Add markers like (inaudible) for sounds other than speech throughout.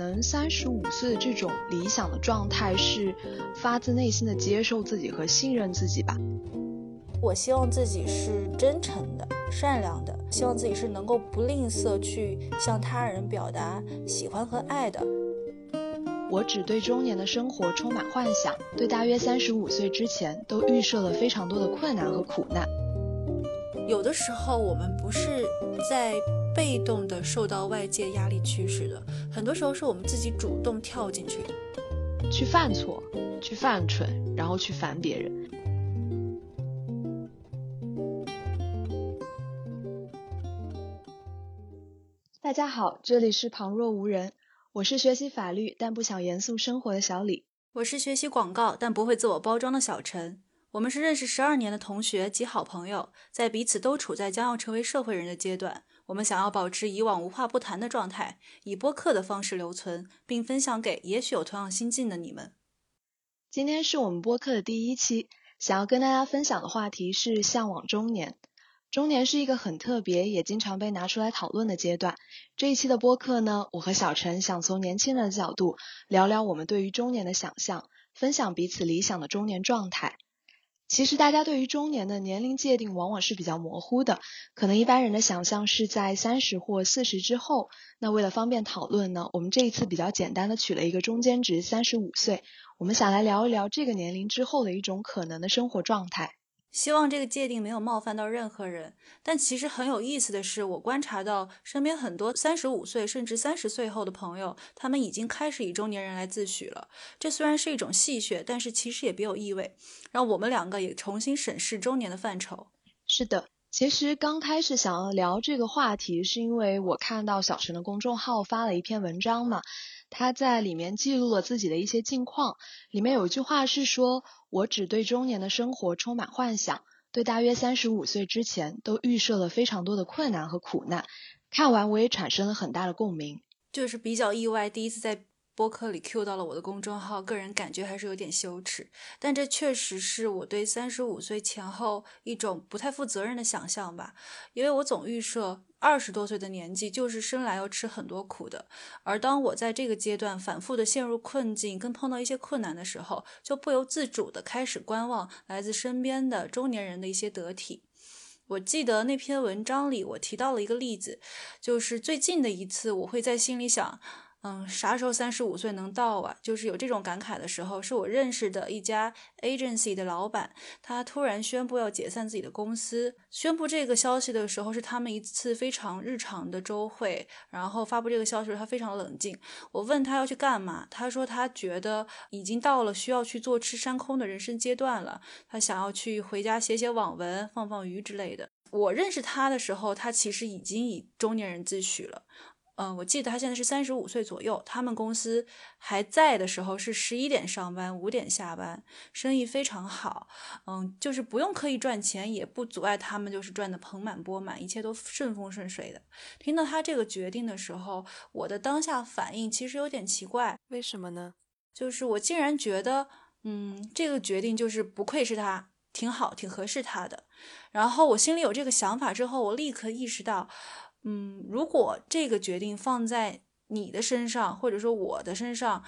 能三十五岁的这种理想的状态是发自内心的接受自己和信任自己吧。我希望自己是真诚的、善良的，希望自己是能够不吝啬去向他人表达喜欢和爱的。我只对中年的生活充满幻想，对大约三十五岁之前都预设了非常多的困难和苦难。有的时候，我们不是在被动的受到外界压力驱使的，很多时候是我们自己主动跳进去，去犯错，去犯蠢，然后去烦别人。大家好，这里是旁若无人。我是学习法律但不想严肃生活的小李，我是学习广告但不会自我包装的小陈。我们是认识十二年的同学及好朋友，在彼此都处在将要成为社会人的阶段，我们想要保持以往无话不谈的状态，以播客的方式留存，并分享给也许有同样心境的你们。今天是我们播客的第一期，想要跟大家分享的话题是向往中年。中年是一个很特别，也经常被拿出来讨论的阶段。这一期的播客呢，我和小陈想从年轻人的角度聊聊我们对于中年的想象，分享彼此理想的中年状态。其实大家对于中年的年龄界定往往是比较模糊的，可能一般人的想象是在三十或四十之后。那为了方便讨论呢，我们这一次比较简单的取了一个中间值三十五岁，我们想来聊一聊这个年龄之后的一种可能的生活状态。希望这个界定没有冒犯到任何人，但其实很有意思的是，我观察到身边很多三十五岁甚至三十岁后的朋友，他们已经开始以中年人来自诩了。这虽然是一种戏谑，但是其实也别有意味，让我们两个也重新审视中年的范畴。是的，其实刚开始想要聊这个话题，是因为我看到小陈的公众号发了一篇文章嘛。他在里面记录了自己的一些近况，里面有一句话是说：“我只对中年的生活充满幻想，对大约三十五岁之前都预设了非常多的困难和苦难。”看完我也产生了很大的共鸣，就是比较意外，第一次在。播客里 Q 到了我的公众号，个人感觉还是有点羞耻，但这确实是我对三十五岁前后一种不太负责任的想象吧。因为我总预设二十多岁的年纪就是生来要吃很多苦的，而当我在这个阶段反复的陷入困境，跟碰到一些困难的时候，就不由自主的开始观望来自身边的中年人的一些得体。我记得那篇文章里我提到了一个例子，就是最近的一次，我会在心里想。嗯，啥时候三十五岁能到啊？就是有这种感慨的时候，是我认识的一家 agency 的老板，他突然宣布要解散自己的公司。宣布这个消息的时候，是他们一次非常日常的周会，然后发布这个消息，他非常冷静。我问他要去干嘛，他说他觉得已经到了需要去坐吃山空的人生阶段了，他想要去回家写写网文、放放鱼之类的。我认识他的时候，他其实已经以中年人自诩了。嗯，我记得他现在是三十五岁左右。他们公司还在的时候是十一点上班，五点下班，生意非常好。嗯，就是不用刻意赚钱，也不阻碍他们就是赚的盆满钵满，一切都顺风顺水的。听到他这个决定的时候，我的当下反应其实有点奇怪。为什么呢？就是我竟然觉得，嗯，这个决定就是不愧是他，挺好，挺合适他的。然后我心里有这个想法之后，我立刻意识到。嗯，如果这个决定放在你的身上，或者说我的身上，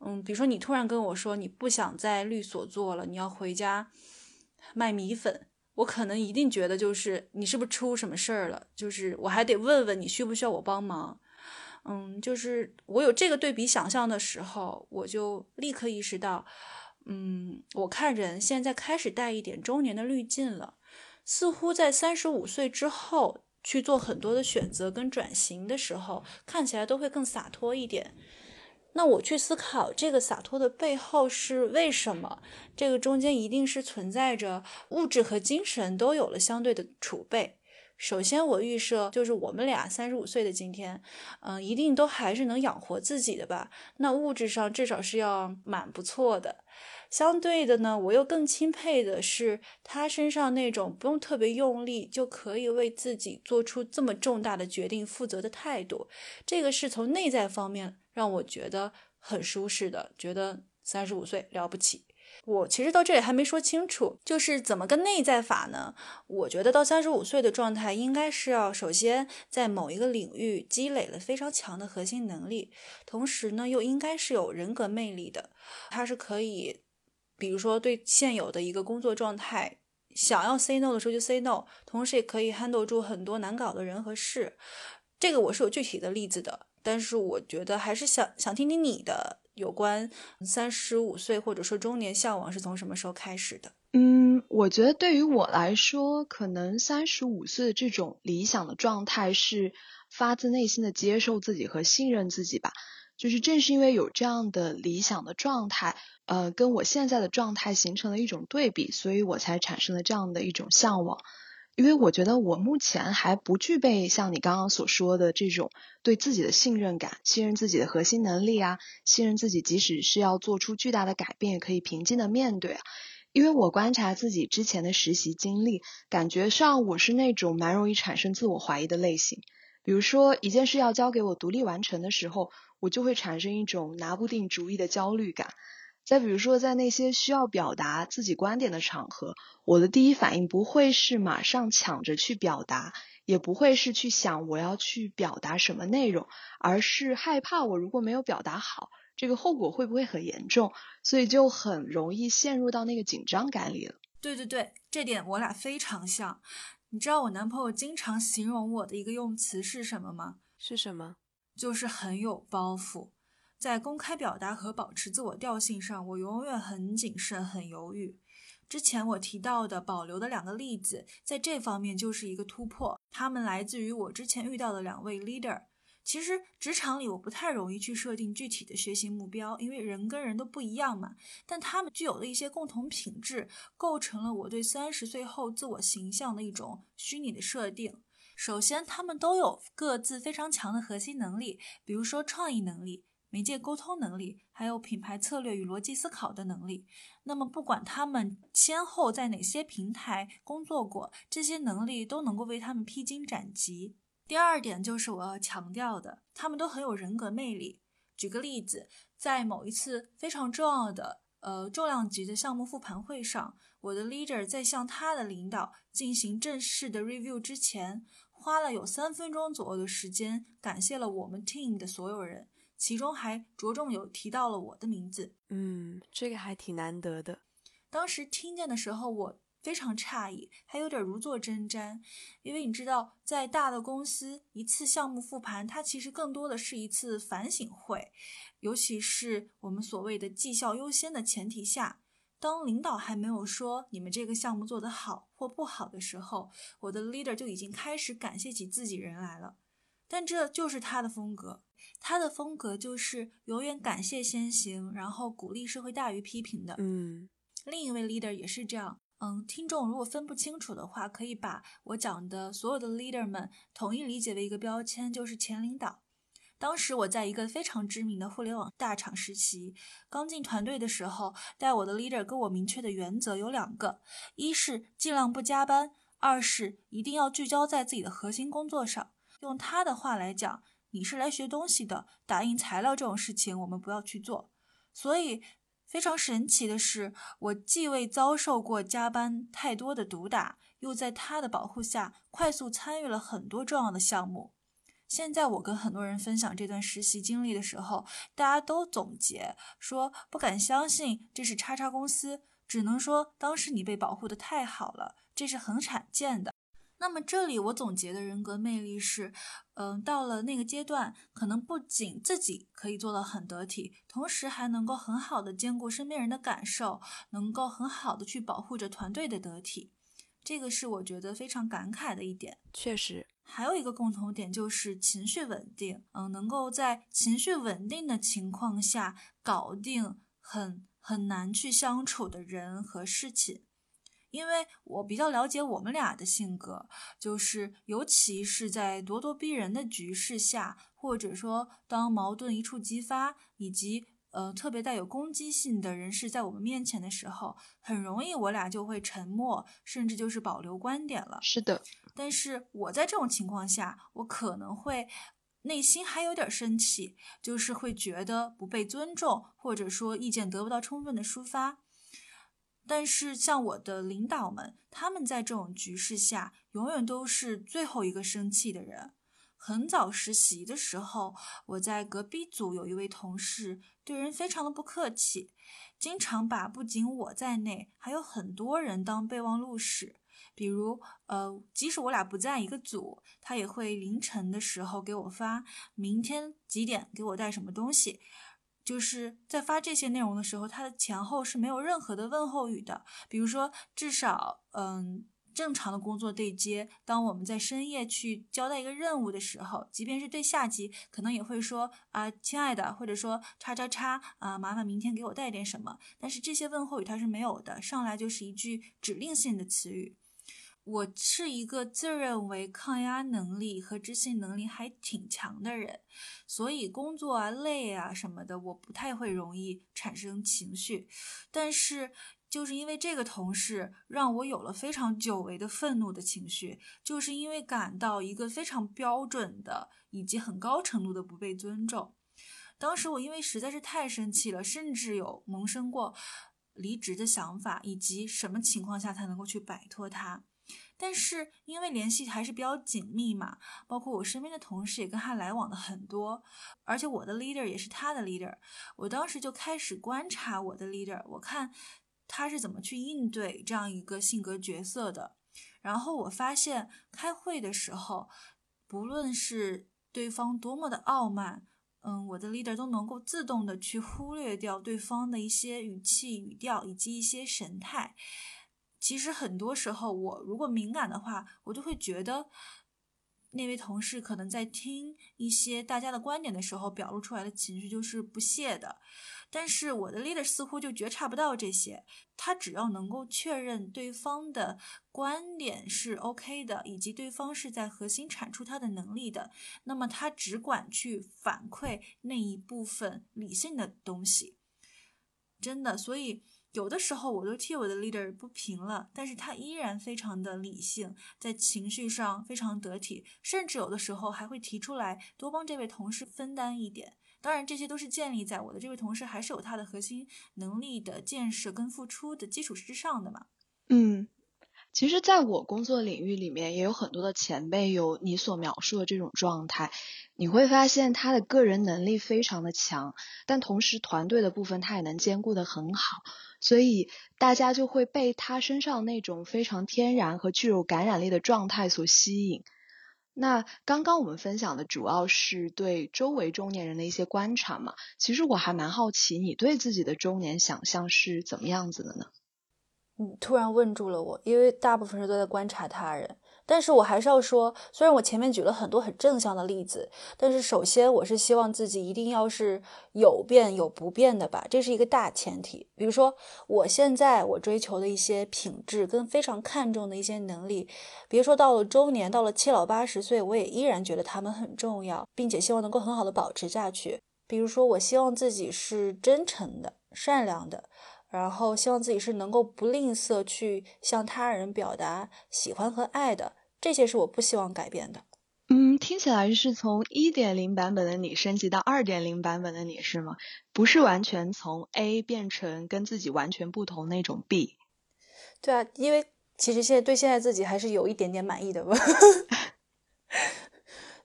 嗯，比如说你突然跟我说你不想在律所做了，你要回家卖米粉，我可能一定觉得就是你是不是出什么事儿了？就是我还得问问你需不需要我帮忙。嗯，就是我有这个对比想象的时候，我就立刻意识到，嗯，我看人现在开始带一点中年的滤镜了，似乎在三十五岁之后。去做很多的选择跟转型的时候，看起来都会更洒脱一点。那我去思考这个洒脱的背后是为什么？这个中间一定是存在着物质和精神都有了相对的储备。首先，我预设就是我们俩三十五岁的今天，嗯，一定都还是能养活自己的吧？那物质上至少是要蛮不错的。相对的呢，我又更钦佩的是他身上那种不用特别用力就可以为自己做出这么重大的决定负责的态度。这个是从内在方面让我觉得很舒适的，觉得三十五岁了不起。我其实到这里还没说清楚，就是怎么个内在法呢？我觉得到三十五岁的状态，应该是要首先在某一个领域积累了非常强的核心能力，同时呢，又应该是有人格魅力的。它是可以，比如说对现有的一个工作状态，想要 say no 的时候就 say no，同时也可以 handle 住很多难搞的人和事。这个我是有具体的例子的，但是我觉得还是想想听听你的。有关三十五岁或者说中年向往是从什么时候开始的？嗯，我觉得对于我来说，可能三十五岁的这种理想的状态是发自内心的接受自己和信任自己吧。就是正是因为有这样的理想的状态，呃，跟我现在的状态形成了一种对比，所以我才产生了这样的一种向往。因为我觉得我目前还不具备像你刚刚所说的这种对自己的信任感，信任自己的核心能力啊，信任自己即使是要做出巨大的改变，也可以平静的面对啊。因为我观察自己之前的实习经历，感觉上我是那种蛮容易产生自我怀疑的类型。比如说一件事要交给我独立完成的时候，我就会产生一种拿不定主意的焦虑感。再比如说，在那些需要表达自己观点的场合，我的第一反应不会是马上抢着去表达，也不会是去想我要去表达什么内容，而是害怕我如果没有表达好，这个后果会不会很严重，所以就很容易陷入到那个紧张感里了。对对对，这点我俩非常像。你知道我男朋友经常形容我的一个用词是什么吗？是什么？就是很有包袱。在公开表达和保持自我调性上，我永远很谨慎、很犹豫。之前我提到的保留的两个例子，在这方面就是一个突破。他们来自于我之前遇到的两位 leader。其实职场里我不太容易去设定具体的学习目标，因为人跟人都不一样嘛。但他们具有的一些共同品质，构成了我对三十岁后自我形象的一种虚拟的设定。首先，他们都有各自非常强的核心能力，比如说创意能力。媒介沟通能力，还有品牌策略与逻辑思考的能力。那么，不管他们先后在哪些平台工作过，这些能力都能够为他们披荆斩棘。第二点就是我要强调的，他们都很有人格魅力。举个例子，在某一次非常重要的呃重量级的项目复盘会上，我的 leader 在向他的领导进行正式的 review 之前，花了有三分钟左右的时间，感谢了我们 team 的所有人。其中还着重有提到了我的名字，嗯，这个还挺难得的。当时听见的时候，我非常诧异，还有点如坐针毡，因为你知道，在大的公司，一次项目复盘，它其实更多的是一次反省会，尤其是我们所谓的绩效优先的前提下，当领导还没有说你们这个项目做得好或不好的时候，我的 leader 就已经开始感谢起自己人来了。但这就是他的风格。他的风格就是永远感谢先行，然后鼓励是会大于批评的。嗯，另一位 leader 也是这样。嗯，听众如果分不清楚的话，可以把我讲的所有的 leader 们统一理解为一个标签，就是前领导。当时我在一个非常知名的互联网大厂实习，刚进团队的时候，带我的 leader 跟我明确的原则有两个：一是尽量不加班，二是一定要聚焦在自己的核心工作上。用他的话来讲。你是来学东西的，打印材料这种事情我们不要去做。所以非常神奇的是，我既未遭受过加班太多的毒打，又在他的保护下快速参与了很多重要的项目。现在我跟很多人分享这段实习经历的时候，大家都总结说不敢相信这是叉叉公司，只能说当时你被保护的太好了，这是很罕见的。那么这里我总结的人格魅力是，嗯，到了那个阶段，可能不仅自己可以做到很得体，同时还能够很好的兼顾身边人的感受，能够很好的去保护着团队的得体，这个是我觉得非常感慨的一点。确实，还有一个共同点就是情绪稳定，嗯，能够在情绪稳定的情况下搞定很很难去相处的人和事情。因为我比较了解我们俩的性格，就是尤其是在咄咄逼人的局势下，或者说当矛盾一触即发，以及呃特别带有攻击性的人士在我们面前的时候，很容易我俩就会沉默，甚至就是保留观点了。是的，但是我在这种情况下，我可能会内心还有点生气，就是会觉得不被尊重，或者说意见得不到充分的抒发。但是像我的领导们，他们在这种局势下，永远都是最后一个生气的人。很早实习的时候，我在隔壁组有一位同事，对人非常的不客气，经常把不仅我在内还有很多人当备忘录使。比如，呃，即使我俩不在一个组，他也会凌晨的时候给我发明天几点给我带什么东西。就是在发这些内容的时候，他的前后是没有任何的问候语的。比如说，至少，嗯。正常的工作对接，当我们在深夜去交代一个任务的时候，即便是对下级，可能也会说啊，亲爱的，或者说叉叉叉啊，麻烦明天给我带点什么。但是这些问候语它是没有的，上来就是一句指令性的词语。我是一个自认为抗压能力和执行能力还挺强的人，所以工作啊累啊什么的，我不太会容易产生情绪，但是。就是因为这个同事让我有了非常久违的愤怒的情绪，就是因为感到一个非常标准的以及很高程度的不被尊重。当时我因为实在是太生气了，甚至有萌生过离职的想法，以及什么情况下才能够去摆脱他。但是因为联系还是比较紧密嘛，包括我身边的同事也跟他来往的很多，而且我的 leader 也是他的 leader，我当时就开始观察我的 leader，我看。他是怎么去应对这样一个性格角色的？然后我发现，开会的时候，不论是对方多么的傲慢，嗯，我的 leader 都能够自动的去忽略掉对方的一些语气、语调以及一些神态。其实很多时候，我如果敏感的话，我就会觉得。那位同事可能在听一些大家的观点的时候，表露出来的情绪就是不屑的，但是我的 leader 似乎就觉察不到这些，他只要能够确认对方的观点是 OK 的，以及对方是在核心产出他的能力的，那么他只管去反馈那一部分理性的东西，真的，所以。有的时候我都替我的 leader 不平了，但是他依然非常的理性，在情绪上非常得体，甚至有的时候还会提出来多帮这位同事分担一点。当然，这些都是建立在我的这位同事还是有他的核心能力的建设跟付出的基础之上的嘛。嗯，其实，在我工作领域里面，也有很多的前辈有你所描述的这种状态。你会发现他的个人能力非常的强，但同时团队的部分他也能兼顾的很好。所以大家就会被他身上那种非常天然和具有感染力的状态所吸引。那刚刚我们分享的主要是对周围中年人的一些观察嘛？其实我还蛮好奇，你对自己的中年想象是怎么样子的呢？突然问住了我，因为大部分人都在观察他人。但是我还是要说，虽然我前面举了很多很正向的例子，但是首先我是希望自己一定要是有变有不变的吧，这是一个大前提。比如说，我现在我追求的一些品质跟非常看重的一些能力，别说到了中年，到了七老八十岁，我也依然觉得他们很重要，并且希望能够很好的保持下去。比如说，我希望自己是真诚的、善良的。然后希望自己是能够不吝啬去向他人表达喜欢和爱的，这些是我不希望改变的。嗯，听起来是从一点零版本的你升级到二点零版本的你是吗？不是完全从 A 变成跟自己完全不同那种 B。对啊，因为其实现在对现在自己还是有一点点满意的吧。(laughs)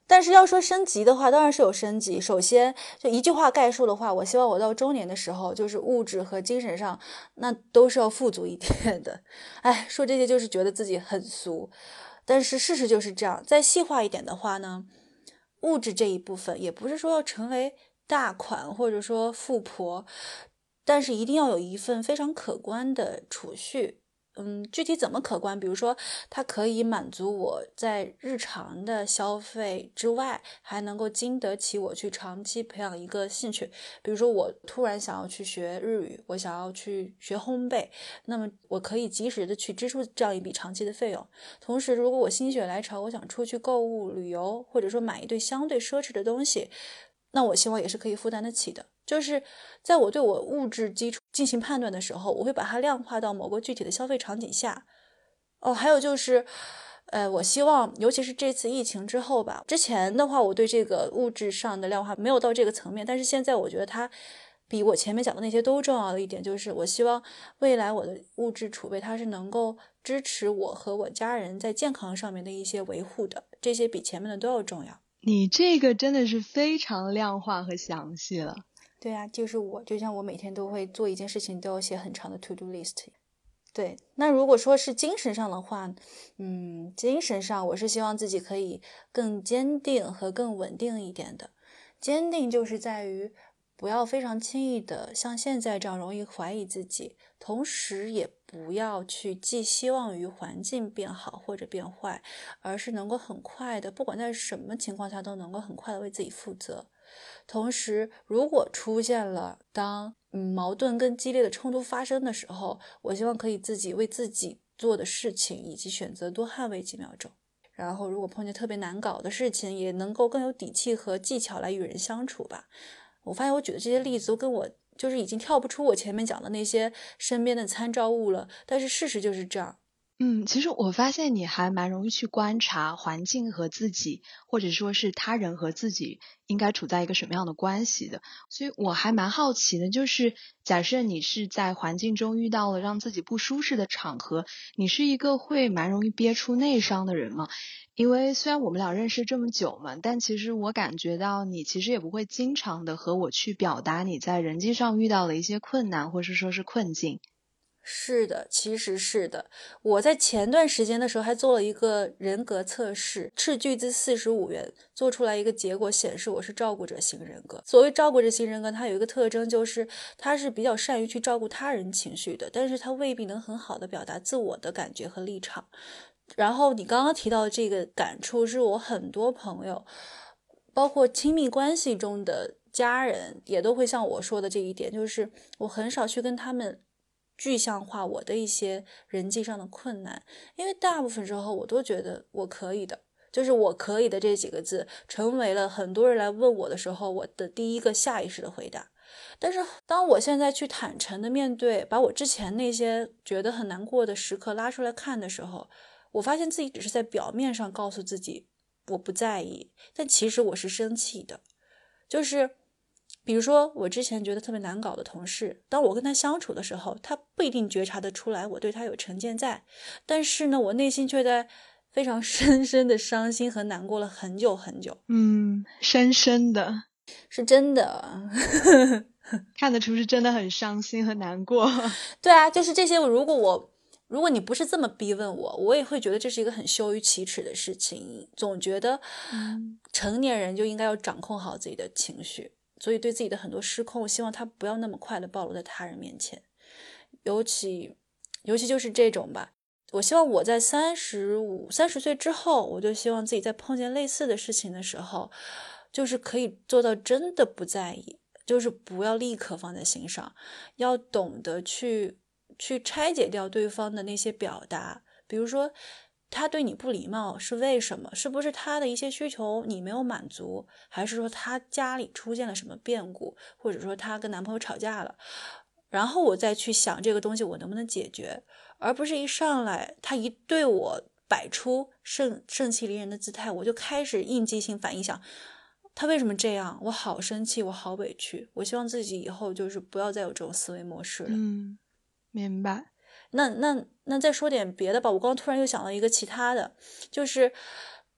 但是要说升级的话，当然是有升级。首先，就一句话概述的话，我希望我到中年的时候，就是物质和精神上，那都是要富足一点的。哎，说这些就是觉得自己很俗，但是事实就是这样。再细化一点的话呢，物质这一部分也不是说要成为大款或者说富婆，但是一定要有一份非常可观的储蓄。嗯，具体怎么可观？比如说，它可以满足我在日常的消费之外，还能够经得起我去长期培养一个兴趣。比如说，我突然想要去学日语，我想要去学烘焙，那么我可以及时的去支出这样一笔长期的费用。同时，如果我心血来潮，我想出去购物、旅游，或者说买一对相对奢侈的东西，那我希望也是可以负担得起的。就是在我对我物质基础进行判断的时候，我会把它量化到某个具体的消费场景下。哦，还有就是，呃，我希望，尤其是这次疫情之后吧，之前的话，我对这个物质上的量化没有到这个层面，但是现在我觉得它比我前面讲的那些都重要的一点，就是我希望未来我的物质储备它是能够支持我和我家人在健康上面的一些维护的，这些比前面的都要重要。你这个真的是非常量化和详细了。对啊，就是我，就像我每天都会做一件事情，都要写很长的 to do list。对，那如果说是精神上的话，嗯，精神上我是希望自己可以更坚定和更稳定一点的。坚定就是在于。不要非常轻易的像现在这样容易怀疑自己，同时也不要去寄希望于环境变好或者变坏，而是能够很快的，不管在什么情况下都能够很快的为自己负责。同时，如果出现了当嗯矛盾更激烈的冲突发生的时候，我希望可以自己为自己做的事情以及选择多捍卫几秒钟。然后，如果碰见特别难搞的事情，也能够更有底气和技巧来与人相处吧。我发现我举的这些例子都跟我就是已经跳不出我前面讲的那些身边的参照物了，但是事实就是这样。嗯，其实我发现你还蛮容易去观察环境和自己，或者说是他人和自己应该处在一个什么样的关系的。所以我还蛮好奇的，就是假设你是在环境中遇到了让自己不舒适的场合，你是一个会蛮容易憋出内伤的人吗？因为虽然我们俩认识这么久嘛，但其实我感觉到你其实也不会经常的和我去表达你在人际上遇到的一些困难，或是说是困境。是的，其实是的。我在前段时间的时候还做了一个人格测试，斥巨资四十五元做出来一个结果，显示我是照顾者型人格。所谓照顾者型人格，它有一个特征，就是他是比较善于去照顾他人情绪的，但是他未必能很好的表达自我的感觉和立场。然后你刚刚提到的这个感触，是我很多朋友，包括亲密关系中的家人，也都会像我说的这一点，就是我很少去跟他们。具象化我的一些人际上的困难，因为大部分时候我都觉得我可以的，就是我可以的这几个字，成为了很多人来问我的时候我的第一个下意识的回答。但是当我现在去坦诚的面对，把我之前那些觉得很难过的时刻拉出来看的时候，我发现自己只是在表面上告诉自己我不在意，但其实我是生气的，就是。比如说，我之前觉得特别难搞的同事，当我跟他相处的时候，他不一定觉察得出来我对他有成见在，但是呢，我内心却在非常 (laughs) 深深的伤心和难过了很久很久。嗯，深深的，是真的，(laughs) 看得出是真的很伤心和难过。(laughs) 对啊，就是这些。如果我，如果你不是这么逼问我，我也会觉得这是一个很羞于启齿的事情。总觉得成年人就应该要掌控好自己的情绪。所以，对自己的很多失控，希望他不要那么快的暴露在他人面前。尤其，尤其就是这种吧。我希望我在三十五、三十岁之后，我就希望自己在碰见类似的事情的时候，就是可以做到真的不在意，就是不要立刻放在心上，要懂得去去拆解掉对方的那些表达，比如说。他对你不礼貌是为什么？是不是他的一些需求你没有满足，还是说他家里出现了什么变故，或者说他跟男朋友吵架了？然后我再去想这个东西我能不能解决，而不是一上来他一对我摆出盛盛气凌人的姿态，我就开始应激性反应，想他为什么这样？我好生气，我好委屈。我希望自己以后就是不要再有这种思维模式了。嗯，明白。那那那再说点别的吧。我刚突然又想到一个其他的，就是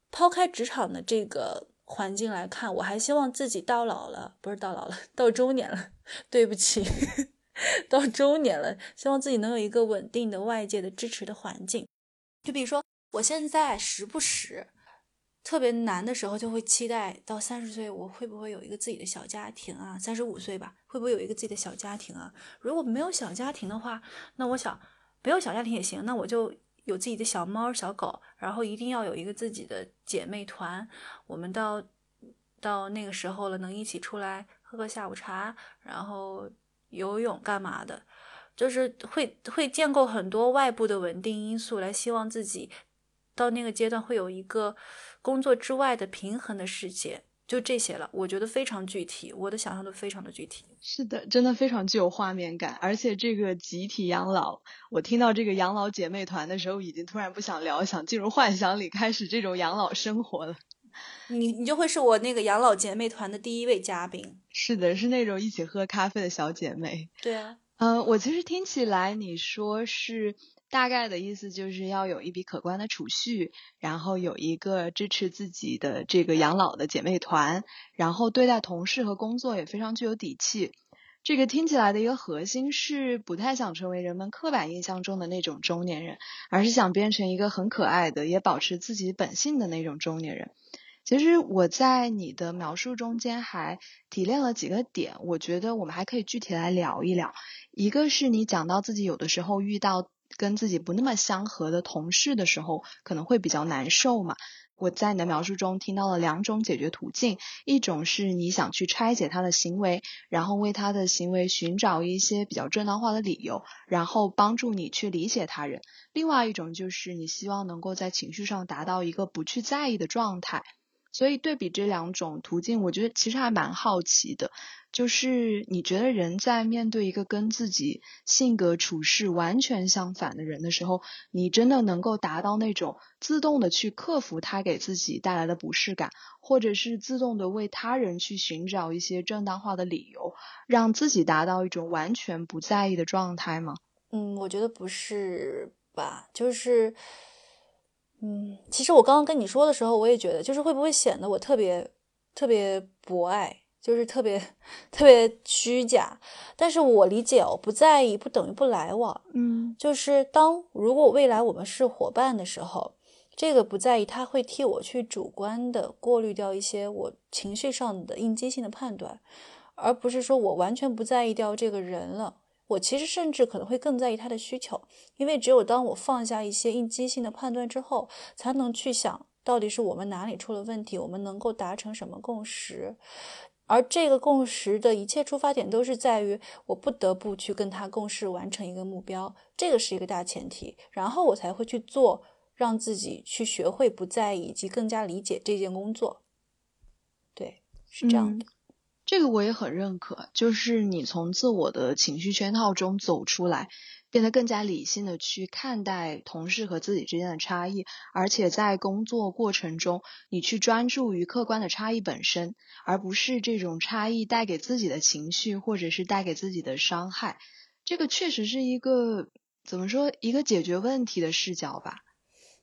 抛开职场的这个环境来看，我还希望自己到老了，不是到老了，到中年了。对不起，(laughs) 到中年了，希望自己能有一个稳定的外界的支持的环境。就比如说，我现在时不时特别难的时候，就会期待到三十岁，我会不会有一个自己的小家庭啊？三十五岁吧，会不会有一个自己的小家庭啊？如果没有小家庭的话，那我想。没有小家庭也行，那我就有自己的小猫小狗，然后一定要有一个自己的姐妹团。我们到到那个时候了，能一起出来喝个下午茶，然后游泳干嘛的，就是会会建构很多外部的稳定因素，来希望自己到那个阶段会有一个工作之外的平衡的世界。就这些了，我觉得非常具体，我的想象都非常的具体。是的，真的非常具有画面感，而且这个集体养老，我听到这个养老姐妹团的时候，已经突然不想聊，想进入幻想里开始这种养老生活了。你你就会是我那个养老姐妹团的第一位嘉宾。是的，是那种一起喝咖啡的小姐妹。对啊，嗯，我其实听起来你说是大概的意思，就是要有一笔可观的储蓄，然后有一个支持自己的这个养老的姐妹团，然后对待同事和工作也非常具有底气。这个听起来的一个核心是不太想成为人们刻板印象中的那种中年人，而是想变成一个很可爱的，也保持自己本性的那种中年人。其实我在你的描述中间还提炼了几个点，我觉得我们还可以具体来聊一聊。一个是你讲到自己有的时候遇到跟自己不那么相合的同事的时候，可能会比较难受嘛。我在你的描述中听到了两种解决途径，一种是你想去拆解他的行为，然后为他的行为寻找一些比较正当化的理由，然后帮助你去理解他人；另外一种就是你希望能够在情绪上达到一个不去在意的状态。所以对比这两种途径，我觉得其实还蛮好奇的，就是你觉得人在面对一个跟自己性格处事完全相反的人的时候，你真的能够达到那种自动的去克服他给自己带来的不适感，或者是自动的为他人去寻找一些正当化的理由，让自己达到一种完全不在意的状态吗？嗯，我觉得不是吧，就是。嗯，其实我刚刚跟你说的时候，我也觉得，就是会不会显得我特别特别博爱，就是特别特别虚假。但是我理解哦，不在意不等于不来往。嗯，就是当如果未来我们是伙伴的时候，这个不在意，他会替我去主观的过滤掉一些我情绪上的应激性的判断，而不是说我完全不在意掉这个人了。我其实甚至可能会更在意他的需求，因为只有当我放下一些应激性的判断之后，才能去想到底是我们哪里出了问题，我们能够达成什么共识。而这个共识的一切出发点都是在于我不得不去跟他共事完成一个目标，这个是一个大前提，然后我才会去做，让自己去学会不在意以及更加理解这件工作。对，是这样的。这个我也很认可，就是你从自我的情绪圈套中走出来，变得更加理性的去看待同事和自己之间的差异，而且在工作过程中，你去专注于客观的差异本身，而不是这种差异带给自己的情绪或者是带给自己的伤害。这个确实是一个怎么说一个解决问题的视角吧？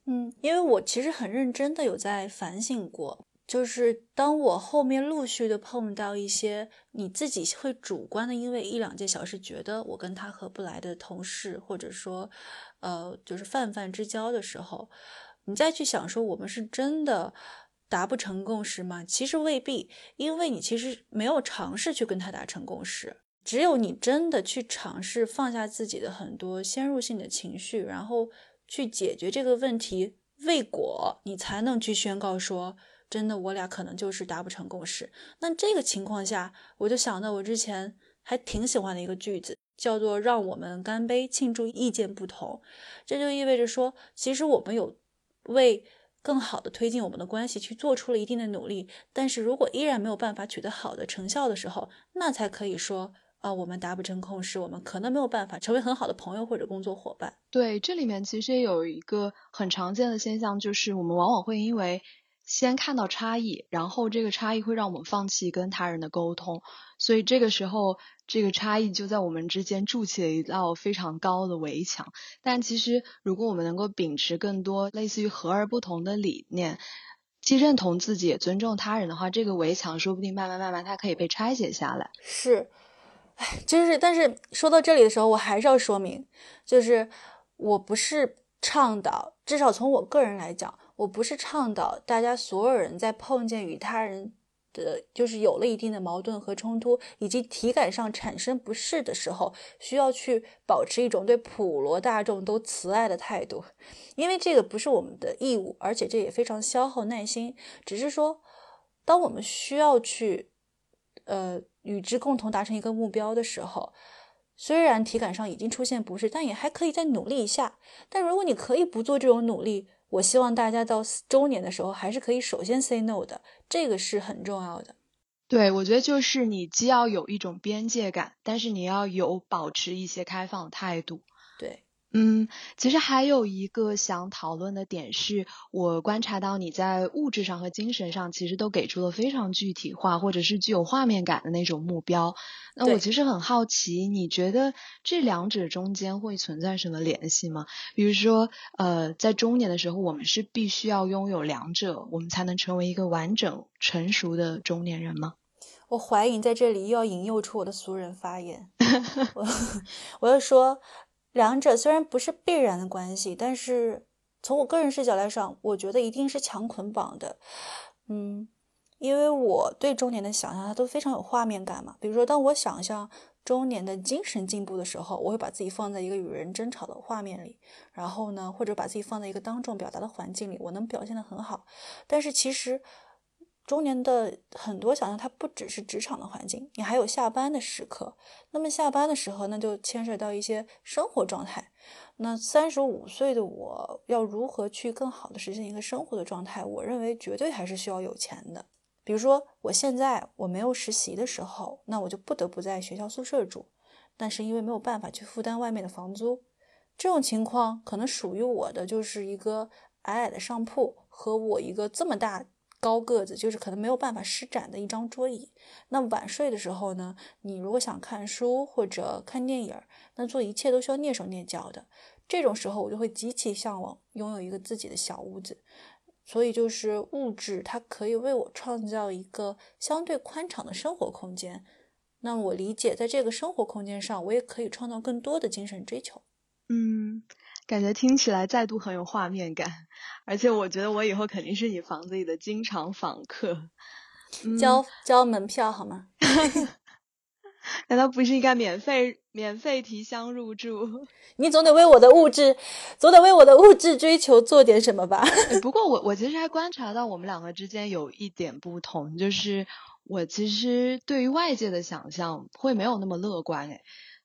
嗯，因为我其实很认真的有在反省过。就是当我后面陆续的碰到一些你自己会主观的，因为一两件小事觉得我跟他合不来的同事，或者说，呃，就是泛泛之交的时候，你再去想说我们是真的达不成共识吗？其实未必，因为你其实没有尝试去跟他达成共识。只有你真的去尝试放下自己的很多先入性的情绪，然后去解决这个问题未果，你才能去宣告说。真的，我俩可能就是达不成共识。那这个情况下，我就想到我之前还挺喜欢的一个句子，叫做“让我们干杯，庆祝意见不同”。这就意味着说，其实我们有为更好的推进我们的关系去做出了一定的努力。但是如果依然没有办法取得好的成效的时候，那才可以说啊，我们达不成共识，我们可能没有办法成为很好的朋友或者工作伙伴。对，这里面其实有一个很常见的现象，就是我们往往会因为。先看到差异，然后这个差异会让我们放弃跟他人的沟通，所以这个时候，这个差异就在我们之间筑起了一道非常高的围墙。但其实，如果我们能够秉持更多类似于和而不同的理念，既认同自己也尊重他人的话，这个围墙说不定慢慢慢慢它可以被拆解下来。是，哎，就是，但是说到这里的时候，我还是要说明，就是我不是倡导，至少从我个人来讲。我不是倡导大家所有人在碰见与他人的就是有了一定的矛盾和冲突，以及体感上产生不适的时候，需要去保持一种对普罗大众都慈爱的态度，因为这个不是我们的义务，而且这也非常消耗耐心。只是说，当我们需要去，呃，与之共同达成一个目标的时候，虽然体感上已经出现不适，但也还可以再努力一下。但如果你可以不做这种努力，我希望大家到周年的时候，还是可以首先 say no 的，这个是很重要的。对，我觉得就是你既要有一种边界感，但是你要有保持一些开放的态度。对，嗯，其实还有一个想讨论的点是，我观察到你在物质上和精神上其实都给出了非常具体化或者是具有画面感的那种目标。那我其实很好奇，你觉得这两者中间会存在什么联系吗？比如说，呃，在中年的时候，我们是必须要拥有两者，我们才能成为一个完整成熟的中年人吗？我怀疑在这里又要引诱出我的俗人发言，(laughs) 我 (laughs) 我要说。两者虽然不是必然的关系，但是从我个人视角来上，我觉得一定是强捆绑的。嗯，因为我对中年的想象，它都非常有画面感嘛。比如说，当我想象中年的精神进步的时候，我会把自己放在一个与人争吵的画面里，然后呢，或者把自己放在一个当众表达的环境里，我能表现得很好。但是其实。中年的很多想象，它不只是职场的环境，你还有下班的时刻。那么下班的时候，那就牵涉到一些生活状态。那三十五岁的我要如何去更好的实现一个生活的状态？我认为绝对还是需要有钱的。比如说，我现在我没有实习的时候，那我就不得不在学校宿舍住，但是因为没有办法去负担外面的房租，这种情况可能属于我的就是一个矮矮的上铺和我一个这么大。高个子就是可能没有办法施展的一张桌椅。那晚睡的时候呢，你如果想看书或者看电影，那做一切都需要蹑手蹑脚的。这种时候，我就会极其向往拥有一个自己的小屋子。所以，就是物质它可以为我创造一个相对宽敞的生活空间。那我理解，在这个生活空间上，我也可以创造更多的精神追求。嗯。感觉听起来再度很有画面感，而且我觉得我以后肯定是你房子里的经常访客，交交门票好吗？(laughs) 难道不是应该免费免费提箱入住？(laughs) 你总得为我的物质，总得为我的物质追求做点什么吧？(laughs) 不过我我其实还观察到我们两个之间有一点不同，就是我其实对于外界的想象会没有那么乐观，哎，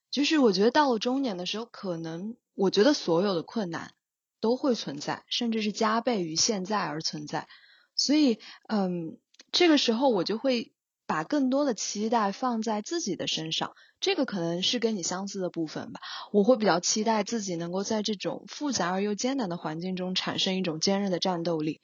就是我觉得到了中年的时候可能。我觉得所有的困难都会存在，甚至是加倍于现在而存在。所以，嗯，这个时候我就会把更多的期待放在自己的身上。这个可能是跟你相似的部分吧。我会比较期待自己能够在这种复杂而又艰难的环境中产生一种坚韧的战斗力，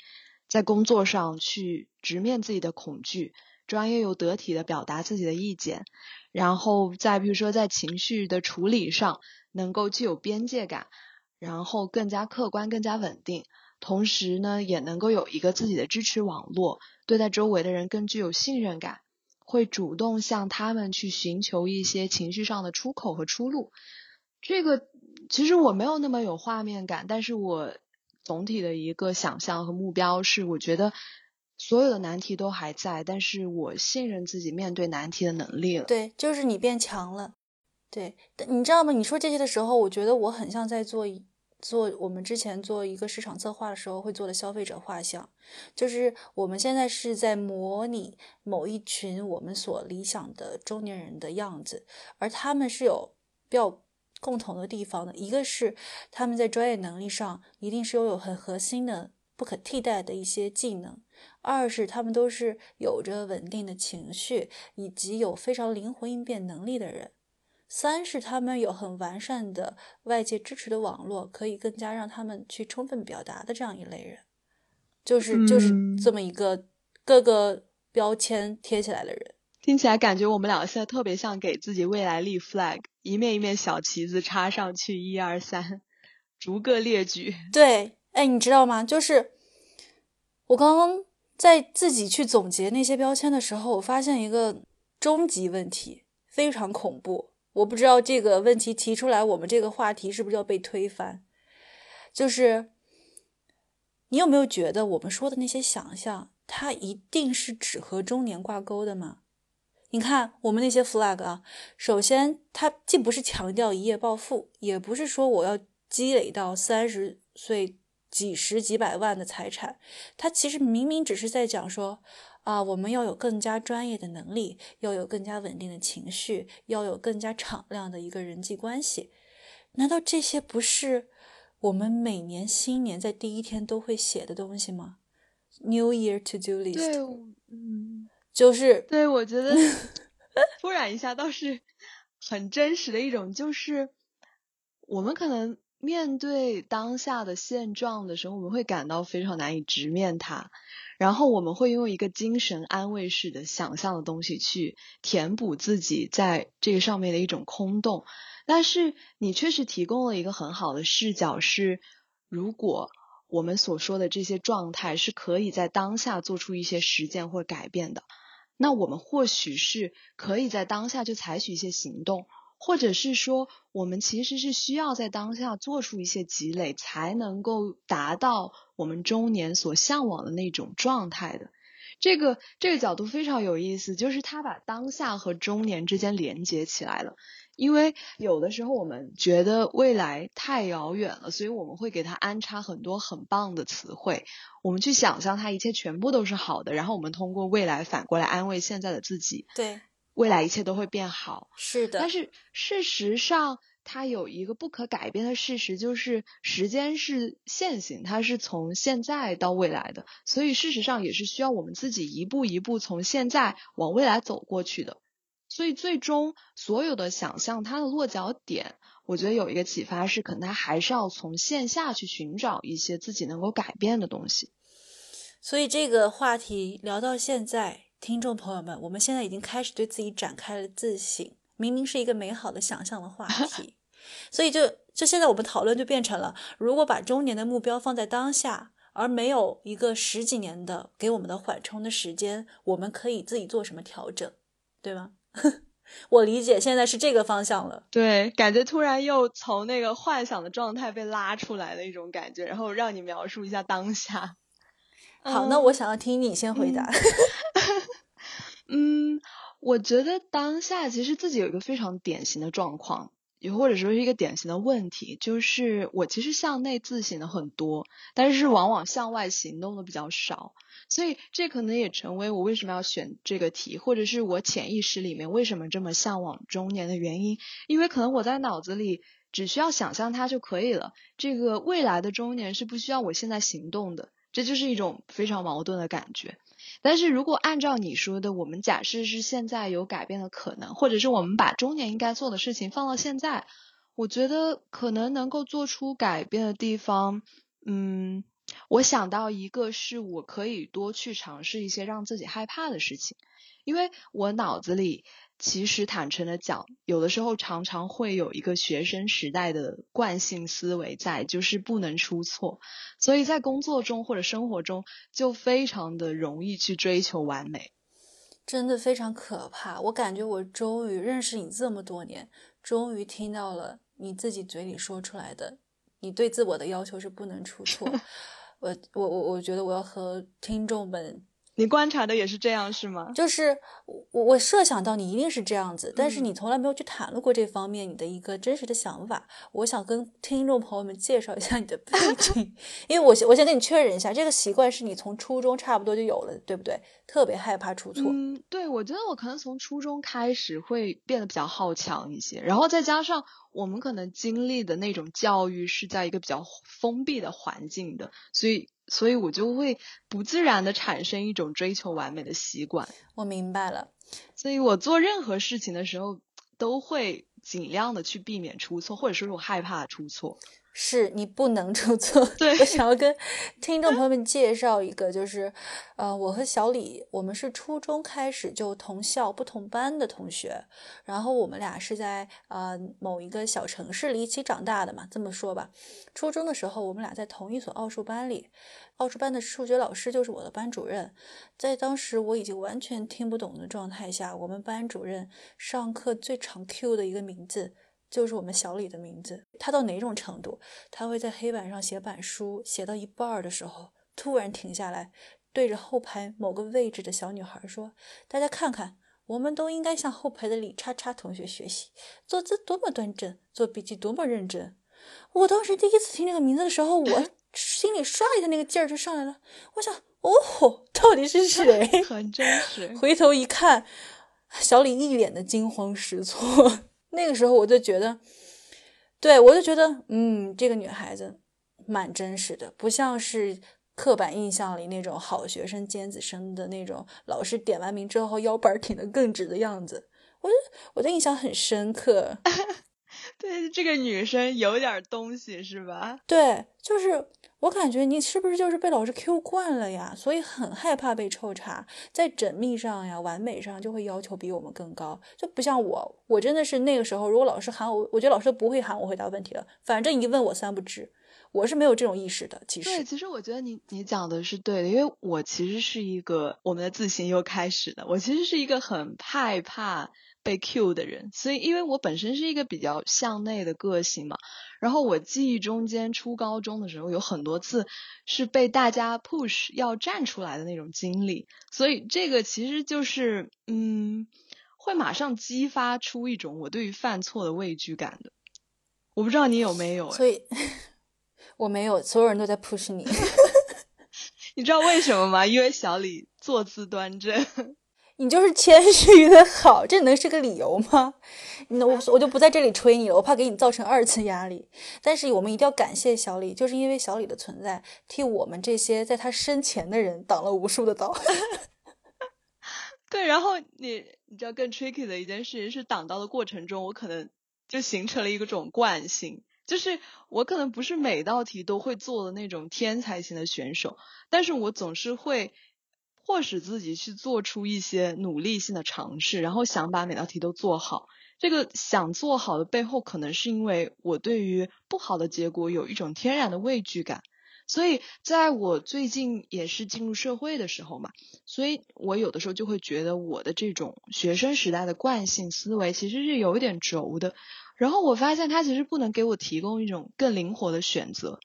在工作上去直面自己的恐惧，专业又得体的表达自己的意见，然后再比如说在情绪的处理上。能够具有边界感，然后更加客观、更加稳定，同时呢，也能够有一个自己的支持网络，对待周围的人更具有信任感，会主动向他们去寻求一些情绪上的出口和出路。这个其实我没有那么有画面感，但是我总体的一个想象和目标是，我觉得所有的难题都还在，但是我信任自己面对难题的能力了。对，就是你变强了。对，你知道吗？你说这些的时候，我觉得我很像在做做我们之前做一个市场策划的时候会做的消费者画像，就是我们现在是在模拟某一群我们所理想的中年人的样子，而他们是有比较共同的地方的，一个是他们在专业能力上一定是拥有很核心的、不可替代的一些技能，二是他们都是有着稳定的情绪以及有非常灵活应变能力的人。三是他们有很完善的外界支持的网络，可以更加让他们去充分表达的这样一类人，就是就是这么一个各个标签贴起来的人。听起来感觉我们两个现在特别像给自己未来立 flag，一面一面小旗子插上去，一二三，逐个列举。对，哎，你知道吗？就是我刚刚在自己去总结那些标签的时候，我发现一个终极问题，非常恐怖。我不知道这个问题提出来，我们这个话题是不是要被推翻？就是你有没有觉得我们说的那些想象，它一定是只和中年挂钩的吗？你看我们那些 flag 啊，首先它既不是强调一夜暴富，也不是说我要积累到三十岁几十几百万的财产，他其实明明只是在讲说。啊，我们要有更加专业的能力，要有更加稳定的情绪，要有更加敞亮的一个人际关系。难道这些不是我们每年新年在第一天都会写的东西吗？New Year to Do List。对，嗯，就是对，我觉得 (laughs) 突然一下倒是很真实的一种，就是我们可能面对当下的现状的时候，我们会感到非常难以直面它，然后我们会用一个精神安慰式的想象的东西去填补自己在这个上面的一种空洞。但是你确实提供了一个很好的视角，是如果我们所说的这些状态是可以在当下做出一些实践或改变的，那我们或许是可以在当下就采取一些行动，或者是说我们其实是需要在当下做出一些积累，才能够达到我们中年所向往的那种状态的。这个这个角度非常有意思，就是他把当下和中年之间连接起来了。因为有的时候我们觉得未来太遥远了，所以我们会给它安插很多很棒的词汇，我们去想象它一切全部都是好的，然后我们通过未来反过来安慰现在的自己，对，未来一切都会变好。是的。但是事实上，它有一个不可改变的事实，就是时间是线性，它是从现在到未来的，所以事实上也是需要我们自己一步一步从现在往未来走过去的。所以最终所有的想象，它的落脚点，我觉得有一个启发是，可能它还是要从线下去寻找一些自己能够改变的东西。所以这个话题聊到现在，听众朋友们，我们现在已经开始对自己展开了自省。明明是一个美好的想象的话 (laughs) 题，所以就就现在我们讨论就变成了，如果把中年的目标放在当下，而没有一个十几年的给我们的缓冲的时间，我们可以自己做什么调整，对吗？(laughs) 我理解，现在是这个方向了。对，感觉突然又从那个幻想的状态被拉出来的一种感觉，然后让你描述一下当下。好，那我想要听你先回答。(laughs) (laughs) 嗯，我觉得当下其实自己有一个非常典型的状况。也或者说是一个典型的问题，就是我其实向内自省的很多，但是往往向外行动的比较少，所以这可能也成为我为什么要选这个题，或者是我潜意识里面为什么这么向往中年的原因，因为可能我在脑子里只需要想象它就可以了，这个未来的中年是不需要我现在行动的，这就是一种非常矛盾的感觉。但是如果按照你说的，我们假设是现在有改变的可能，或者是我们把中年应该做的事情放到现在，我觉得可能能够做出改变的地方，嗯，我想到一个是我可以多去尝试一些让自己害怕的事情，因为我脑子里。其实坦诚的讲，有的时候常常会有一个学生时代的惯性思维在，就是不能出错，所以在工作中或者生活中就非常的容易去追求完美，真的非常可怕。我感觉我终于认识你这么多年，终于听到了你自己嘴里说出来的，你对自我的要求是不能出错。(laughs) 我我我我觉得我要和听众们。你观察的也是这样是吗？就是我我设想到你一定是这样子，但是你从来没有去谈论过这方面你的一个真实的想法。我想跟听众朋友们介绍一下你的背景，(laughs) 因为我我先跟你确认一下，这个习惯是你从初中差不多就有了，对不对？特别害怕出错。嗯，对，我觉得我可能从初中开始会变得比较好强一些，然后再加上我们可能经历的那种教育是在一个比较封闭的环境的，所以。所以我就会不自然的产生一种追求完美的习惯。我明白了，所以我做任何事情的时候都会尽量的去避免出错，或者说是我害怕出错。是你不能出错。对，我想要跟听众朋友们介绍一个，就是，呃，我和小李，我们是初中开始就同校不同班的同学，然后我们俩是在呃某一个小城市里一起长大的嘛，这么说吧。初中的时候，我们俩在同一所奥数班里，奥数班的数学老师就是我的班主任。在当时我已经完全听不懂的状态下，我们班主任上课最常 Q 的一个名字。就是我们小李的名字，他到哪种程度？他会在黑板上写板书，写到一半的时候，突然停下来，对着后排某个位置的小女孩说：“大家看看，我们都应该向后排的李叉叉同学学习，坐姿多么端正，做笔记多么认真。”我当时第一次听这个名字的时候，我 (laughs) 心里唰一下那个劲儿就上来了。我想，哦，到底是谁？(laughs) 很真实。回头一看，小李一脸的惊慌失措。那个时候我就觉得，对我就觉得，嗯，这个女孩子蛮真实的，不像是刻板印象里那种好学生、尖子生的那种，老师点完名之后腰板挺得更直的样子。我我的印象很深刻。(laughs) 对，这个女生有点东西是吧？对，就是我感觉你是不是就是被老师 Q 惯了呀？所以很害怕被抽查，在缜密上呀、完美上就会要求比我们更高，就不像我，我真的是那个时候，如果老师喊我，我觉得老师都不会喊我回答问题了，反正一问我三不知。我是没有这种意识的，其实。对，其实我觉得你你讲的是对的，因为我其实是一个我们的自信又开始的。我其实是一个很害怕被 Q 的人，所以因为我本身是一个比较向内的个性嘛。然后我记忆中间初高中的时候有很多次是被大家 push 要站出来的那种经历，所以这个其实就是嗯，会马上激发出一种我对于犯错的畏惧感的。我不知道你有没有？所以。(laughs) 我没有，所有人都在 push 你。(laughs) 你知道为什么吗？因为小李坐姿端正。你就是 (laughs) 谦虚的好，这能是个理由吗？那我我就不在这里吹你了，我怕给你造成二次压力。但是我们一定要感谢小李，就是因为小李的存在，替我们这些在他身前的人挡了无数的刀。(laughs) 对，然后你你知道更 tricky 的一件事情是，挡刀的过程中，我可能就形成了一个种惯性。就是我可能不是每道题都会做的那种天才型的选手，但是我总是会迫使自己去做出一些努力性的尝试，然后想把每道题都做好。这个想做好的背后，可能是因为我对于不好的结果有一种天然的畏惧感。所以在我最近也是进入社会的时候嘛，所以我有的时候就会觉得我的这种学生时代的惯性思维其实是有一点轴的。然后我发现它其实不能给我提供一种更灵活的选择，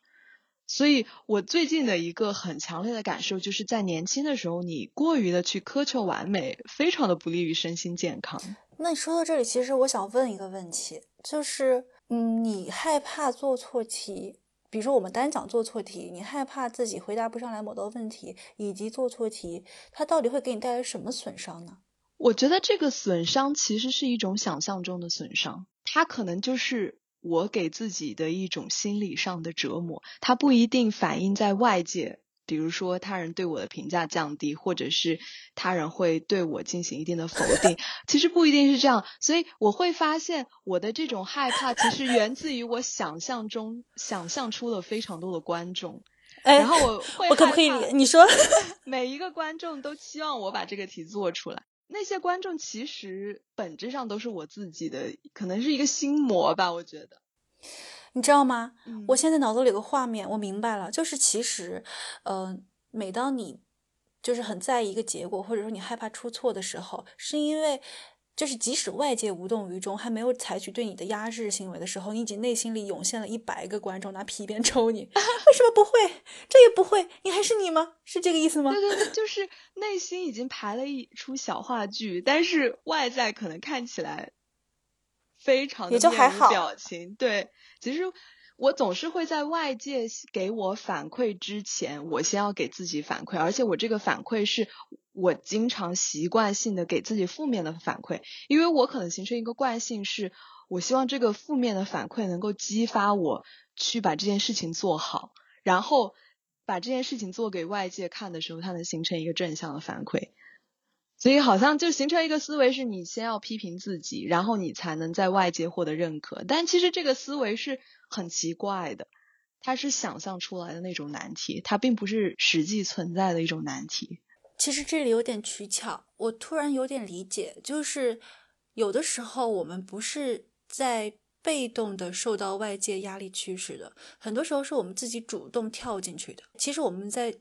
所以我最近的一个很强烈的感受就是在年轻的时候，你过于的去苛求完美，非常的不利于身心健康。那你说到这里，其实我想问一个问题，就是，嗯，你害怕做错题，比如说我们单讲做错题，你害怕自己回答不上来某道问题，以及做错题，它到底会给你带来什么损伤呢？我觉得这个损伤其实是一种想象中的损伤。它可能就是我给自己的一种心理上的折磨，它不一定反映在外界，比如说他人对我的评价降低，或者是他人会对我进行一定的否定，(laughs) 其实不一定是这样。所以我会发现我的这种害怕，其实源自于我想象中想象出了非常多的观众，然后我我可不可以你说 (laughs) 每一个观众都期望我把这个题做出来。那些观众其实本质上都是我自己的，可能是一个心魔吧，我觉得。你知道吗？我现在脑子里有个画面，我明白了，就是其实，呃，每当你就是很在意一个结果，或者说你害怕出错的时候，是因为。就是即使外界无动于衷，还没有采取对你的压制行为的时候，你已经内心里涌现了一百个观众拿皮鞭抽你。(laughs) 为什么不会？这也不会？你还是你吗？是这个意思吗？对对对，(laughs) 就是内心已经排了一出小话剧，但是外在可能看起来非常的面无表情。对，其实我总是会在外界给我反馈之前，我先要给自己反馈，而且我这个反馈是。我经常习惯性的给自己负面的反馈，因为我可能形成一个惯性，是我希望这个负面的反馈能够激发我去把这件事情做好，然后把这件事情做给外界看的时候，它能形成一个正向的反馈。所以好像就形成一个思维，是你先要批评自己，然后你才能在外界获得认可。但其实这个思维是很奇怪的，它是想象出来的那种难题，它并不是实际存在的一种难题。其实这里有点取巧，我突然有点理解，就是有的时候我们不是在被动的受到外界压力驱使的，很多时候是我们自己主动跳进去的。其实我们在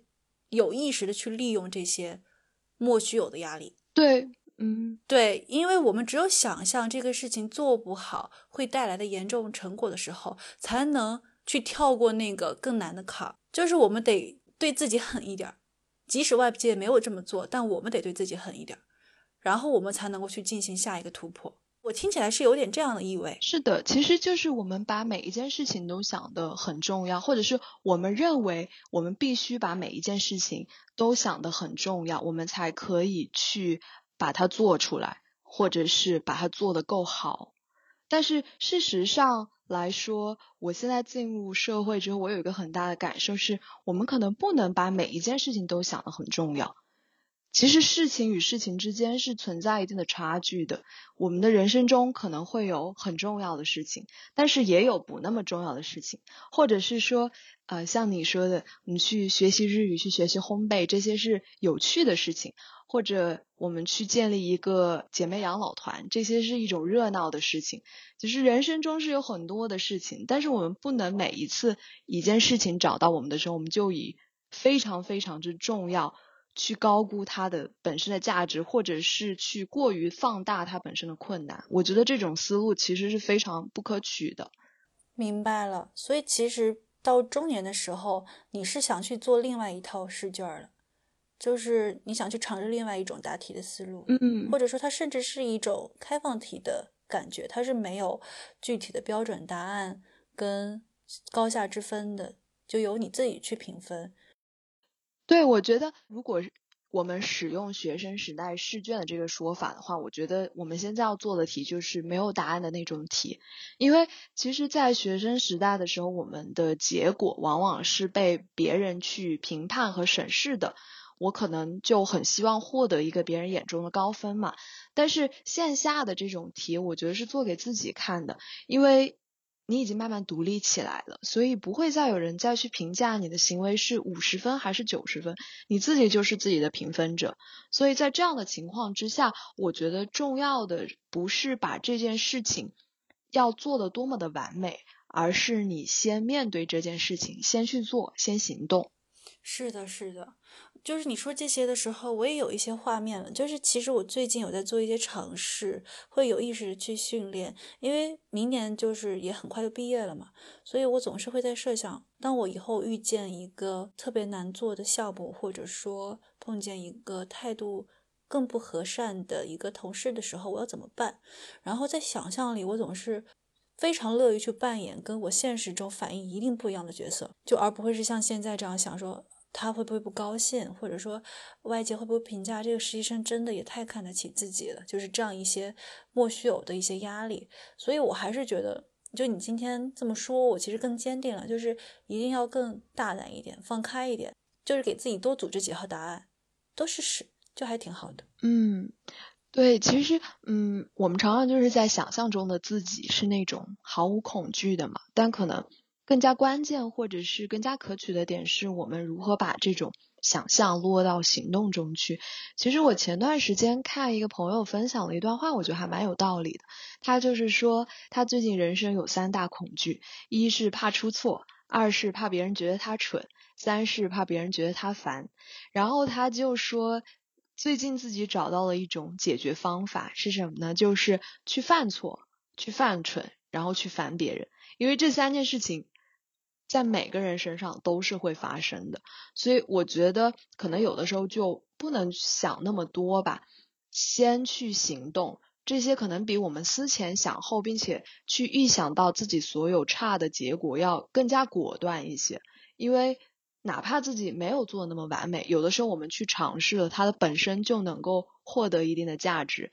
有意识的去利用这些莫须有的压力。对，嗯，对，因为我们只有想象这个事情做不好会带来的严重成果的时候，才能去跳过那个更难的坎儿。就是我们得对自己狠一点。即使外界没有这么做，但我们得对自己狠一点，然后我们才能够去进行下一个突破。我听起来是有点这样的意味。是的，其实就是我们把每一件事情都想得很重要，或者是我们认为我们必须把每一件事情都想得很重要，我们才可以去把它做出来，或者是把它做得够好。但是事实上，来说，我现在进入社会之后，我有一个很大的感受是，我们可能不能把每一件事情都想得很重要。其实事情与事情之间是存在一定的差距的。我们的人生中可能会有很重要的事情，但是也有不那么重要的事情，或者是说，呃，像你说的，你去学习日语、去学习烘焙，这些是有趣的事情；或者我们去建立一个姐妹养老团，这些是一种热闹的事情。就是人生中是有很多的事情，但是我们不能每一次一件事情找到我们的时候，我们就以非常非常之重要。去高估它的本身的价值，或者是去过于放大它本身的困难，我觉得这种思路其实是非常不可取的。明白了，所以其实到中年的时候，你是想去做另外一套试卷了，就是你想去尝试另外一种答题的思路，嗯，或者说它甚至是一种开放题的感觉，它是没有具体的标准答案跟高下之分的，就由你自己去评分。对，我觉得如果我们使用学生时代试卷的这个说法的话，我觉得我们现在要做的题就是没有答案的那种题，因为其实，在学生时代的时候，我们的结果往往是被别人去评判和审视的。我可能就很希望获得一个别人眼中的高分嘛，但是线下的这种题，我觉得是做给自己看的，因为。你已经慢慢独立起来了，所以不会再有人再去评价你的行为是五十分还是九十分，你自己就是自己的评分者。所以在这样的情况之下，我觉得重要的不是把这件事情要做的多么的完美，而是你先面对这件事情，先去做，先行动。是的，是的。就是你说这些的时候，我也有一些画面了。就是其实我最近有在做一些尝试，会有意识的去训练。因为明年就是也很快就毕业了嘛，所以我总是会在设想，当我以后遇见一个特别难做的项目，或者说碰见一个态度更不和善的一个同事的时候，我要怎么办？然后在想象里，我总是非常乐于去扮演跟我现实中反应一定不一样的角色，就而不会是像现在这样想说。他会不会不高兴，或者说外界会不会评价这个实习生真的也太看得起自己了？就是这样一些莫须有的一些压力。所以我还是觉得，就你今天这么说，我其实更坚定了，就是一定要更大胆一点，放开一点，就是给自己多组织几号答案，都试试，就还挺好的。嗯，对，其实，嗯，我们常常就是在想象中的自己是那种毫无恐惧的嘛，但可能。更加关键或者是更加可取的点是我们如何把这种想象落到行动中去。其实我前段时间看一个朋友分享了一段话，我觉得还蛮有道理的。他就是说，他最近人生有三大恐惧：一是怕出错，二是怕别人觉得他蠢，三是怕别人觉得他烦。然后他就说，最近自己找到了一种解决方法是什么呢？就是去犯错，去犯蠢，然后去烦别人，因为这三件事情。在每个人身上都是会发生的，所以我觉得可能有的时候就不能想那么多吧，先去行动，这些可能比我们思前想后，并且去预想到自己所有差的结果要更加果断一些。因为哪怕自己没有做那么完美，有的时候我们去尝试了，它的本身就能够获得一定的价值，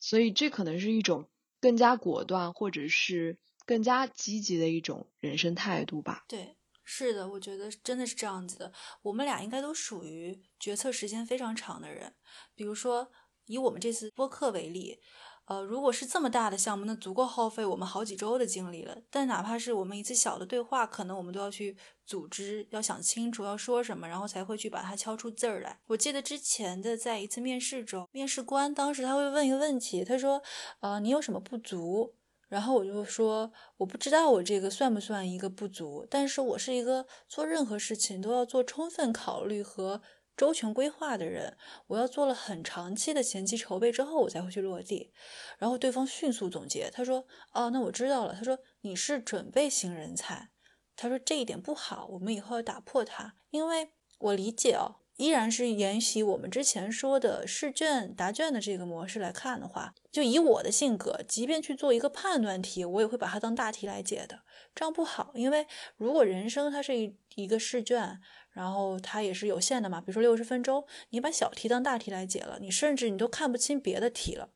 所以这可能是一种更加果断，或者是。更加积极的一种人生态度吧。对，是的，我觉得真的是这样子的。我们俩应该都属于决策时间非常长的人。比如说，以我们这次播客为例。呃，如果是这么大的项目，那足够耗费我们好几周的精力了。但哪怕是我们一次小的对话，可能我们都要去组织，要想清楚要说什么，然后才会去把它敲出字儿来。我记得之前的在一次面试中，面试官当时他会问一个问题，他说：“呃，你有什么不足？”然后我就说，我不知道我这个算不算一个不足，但是我是一个做任何事情都要做充分考虑和周全规划的人。我要做了很长期的前期筹备之后，我才会去落地。然后对方迅速总结，他说：“哦，那我知道了。”他说：“你是准备型人才。”他说这一点不好，我们以后要打破它。因为我理解哦。依然是沿袭我们之前说的试卷答卷的这个模式来看的话，就以我的性格，即便去做一个判断题，我也会把它当大题来解的。这样不好，因为如果人生它是一一个试卷，然后它也是有限的嘛，比如说六十分钟，你把小题当大题来解了，你甚至你都看不清别的题了，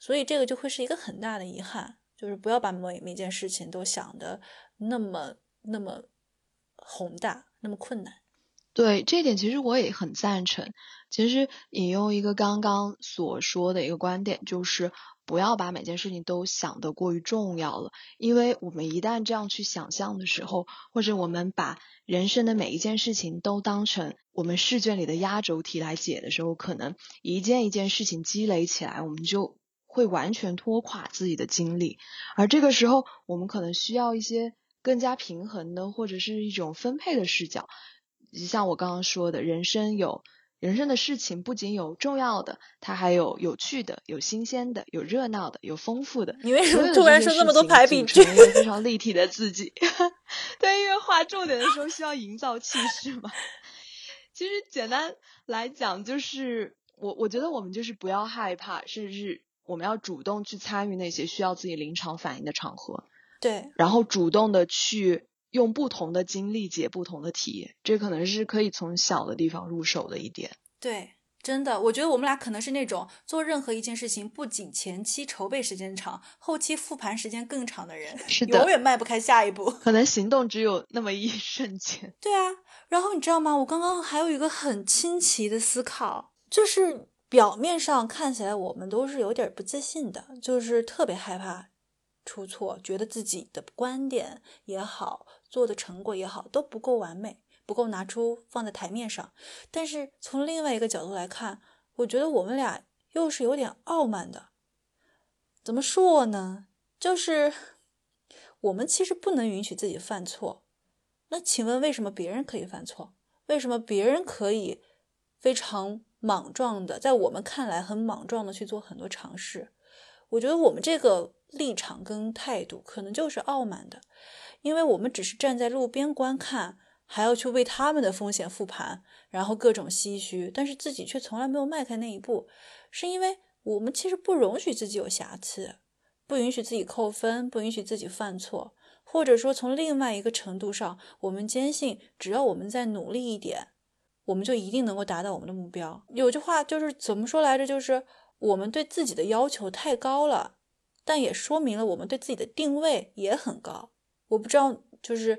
所以这个就会是一个很大的遗憾。就是不要把每每件事情都想的那么那么宏大，那么困难。对这点，其实我也很赞成。其实引用一个刚刚所说的一个观点，就是不要把每件事情都想得过于重要了，因为我们一旦这样去想象的时候，或者我们把人生的每一件事情都当成我们试卷里的压轴题来解的时候，可能一件一件事情积累起来，我们就会完全拖垮自己的精力。而这个时候，我们可能需要一些更加平衡的，或者是一种分配的视角。像我刚刚说的，人生有。人生的事情不仅有重要的，它还有有趣的、有新鲜的、有热闹的、有丰富的。你为什么突然说这么多排比句？一个非常立体的自己。(laughs) 对，因为画重点的时候需要营造气势嘛。(laughs) 其实简单来讲，就是我我觉得我们就是不要害怕，甚至我们要主动去参与那些需要自己临场反应的场合。对。然后主动的去。用不同的经历解不同的题，这可能是可以从小的地方入手的一点。对，真的，我觉得我们俩可能是那种做任何一件事情，不仅前期筹备时间长，后期复盘时间更长的人，是的，永远迈不开下一步。可能行动只有那么一瞬间。对啊，然后你知道吗？我刚刚还有一个很清奇的思考，就是表面上看起来我们都是有点不自信的，就是特别害怕出错，觉得自己的观点也好。做的成果也好，都不够完美，不够拿出放在台面上。但是从另外一个角度来看，我觉得我们俩又是有点傲慢的。怎么说呢？就是 (laughs) 我们其实不能允许自己犯错。那请问为什么别人可以犯错？为什么别人可以非常莽撞的，在我们看来很莽撞的去做很多尝试？我觉得我们这个立场跟态度可能就是傲慢的。因为我们只是站在路边观看，还要去为他们的风险复盘，然后各种唏嘘，但是自己却从来没有迈开那一步，是因为我们其实不容许自己有瑕疵，不允许自己扣分，不允许自己犯错，或者说从另外一个程度上，我们坚信只要我们再努力一点，我们就一定能够达到我们的目标。有句话就是怎么说来着？就是我们对自己的要求太高了，但也说明了我们对自己的定位也很高。我不知道，就是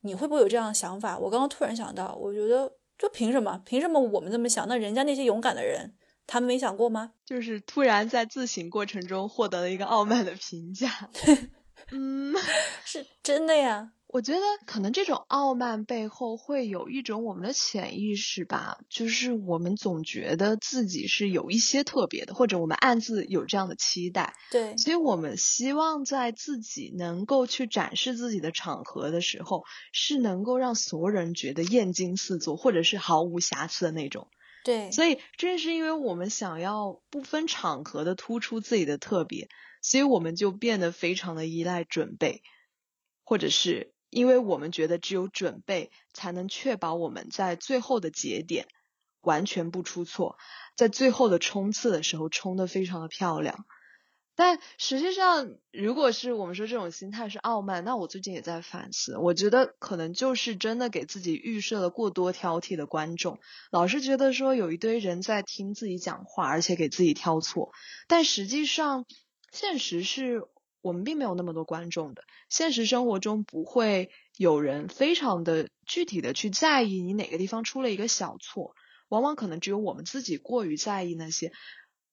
你会不会有这样的想法？我刚刚突然想到，我觉得，就凭什么？凭什么我们这么想？那人家那些勇敢的人，他们没想过吗？就是突然在自省过程中获得了一个傲慢的评价。(laughs) 嗯，(laughs) 是真的呀。我觉得可能这种傲慢背后会有一种我们的潜意识吧，就是我们总觉得自己是有一些特别的，或者我们暗自有这样的期待。对，所以我们希望在自己能够去展示自己的场合的时候，是能够让所有人觉得艳惊四座，或者是毫无瑕疵的那种。对，所以正是因为我们想要不分场合的突出自己的特别，所以我们就变得非常的依赖准备，或者是。因为我们觉得只有准备才能确保我们在最后的节点完全不出错，在最后的冲刺的时候冲得非常的漂亮。但实际上，如果是我们说这种心态是傲慢，那我最近也在反思，我觉得可能就是真的给自己预设了过多挑剔的观众，老是觉得说有一堆人在听自己讲话，而且给自己挑错。但实际上，现实是。我们并没有那么多观众的，现实生活中不会有人非常的具体的去在意你哪个地方出了一个小错，往往可能只有我们自己过于在意那些。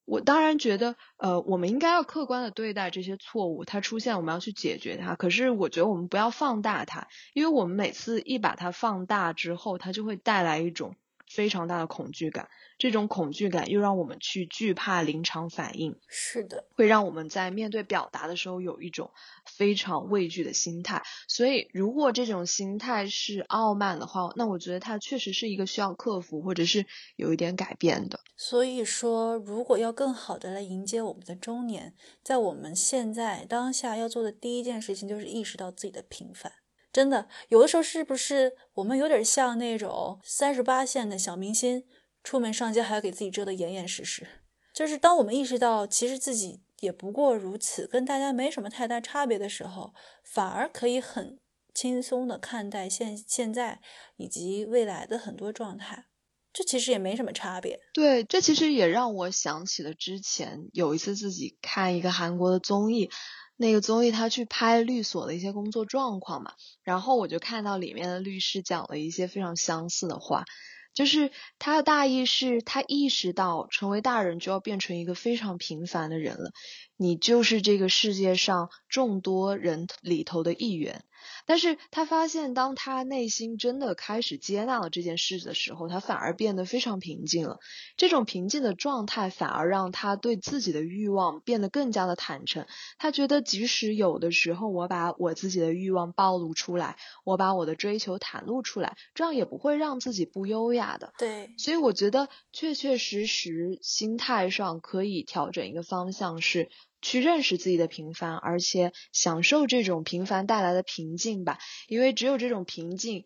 我当然觉得，呃，我们应该要客观的对待这些错误，它出现我们要去解决它。可是我觉得我们不要放大它，因为我们每次一把它放大之后，它就会带来一种。非常大的恐惧感，这种恐惧感又让我们去惧怕临场反应，是的，会让我们在面对表达的时候有一种非常畏惧的心态。所以，如果这种心态是傲慢的话，那我觉得它确实是一个需要克服或者是有一点改变的。所以说，如果要更好的来迎接我们的中年，在我们现在当下要做的第一件事情，就是意识到自己的平凡。真的，有的时候是不是我们有点像那种三十八线的小明星，出门上街还要给自己遮得严严实实？就是当我们意识到其实自己也不过如此，跟大家没什么太大差别的时候，反而可以很轻松的看待现现在以及未来的很多状态。这其实也没什么差别。对，这其实也让我想起了之前有一次自己看一个韩国的综艺。那个综艺，他去拍律所的一些工作状况嘛，然后我就看到里面的律师讲了一些非常相似的话，就是他的大意是他意识到成为大人就要变成一个非常平凡的人了，你就是这个世界上众多人里头的一员。但是他发现，当他内心真的开始接纳了这件事的时候，他反而变得非常平静了。这种平静的状态，反而让他对自己的欲望变得更加的坦诚。他觉得，即使有的时候我把我自己的欲望暴露出来，我把我的追求袒露出来，这样也不会让自己不优雅的。对，所以我觉得，确确实实心态上可以调整一个方向是。去认识自己的平凡，而且享受这种平凡带来的平静吧。因为只有这种平静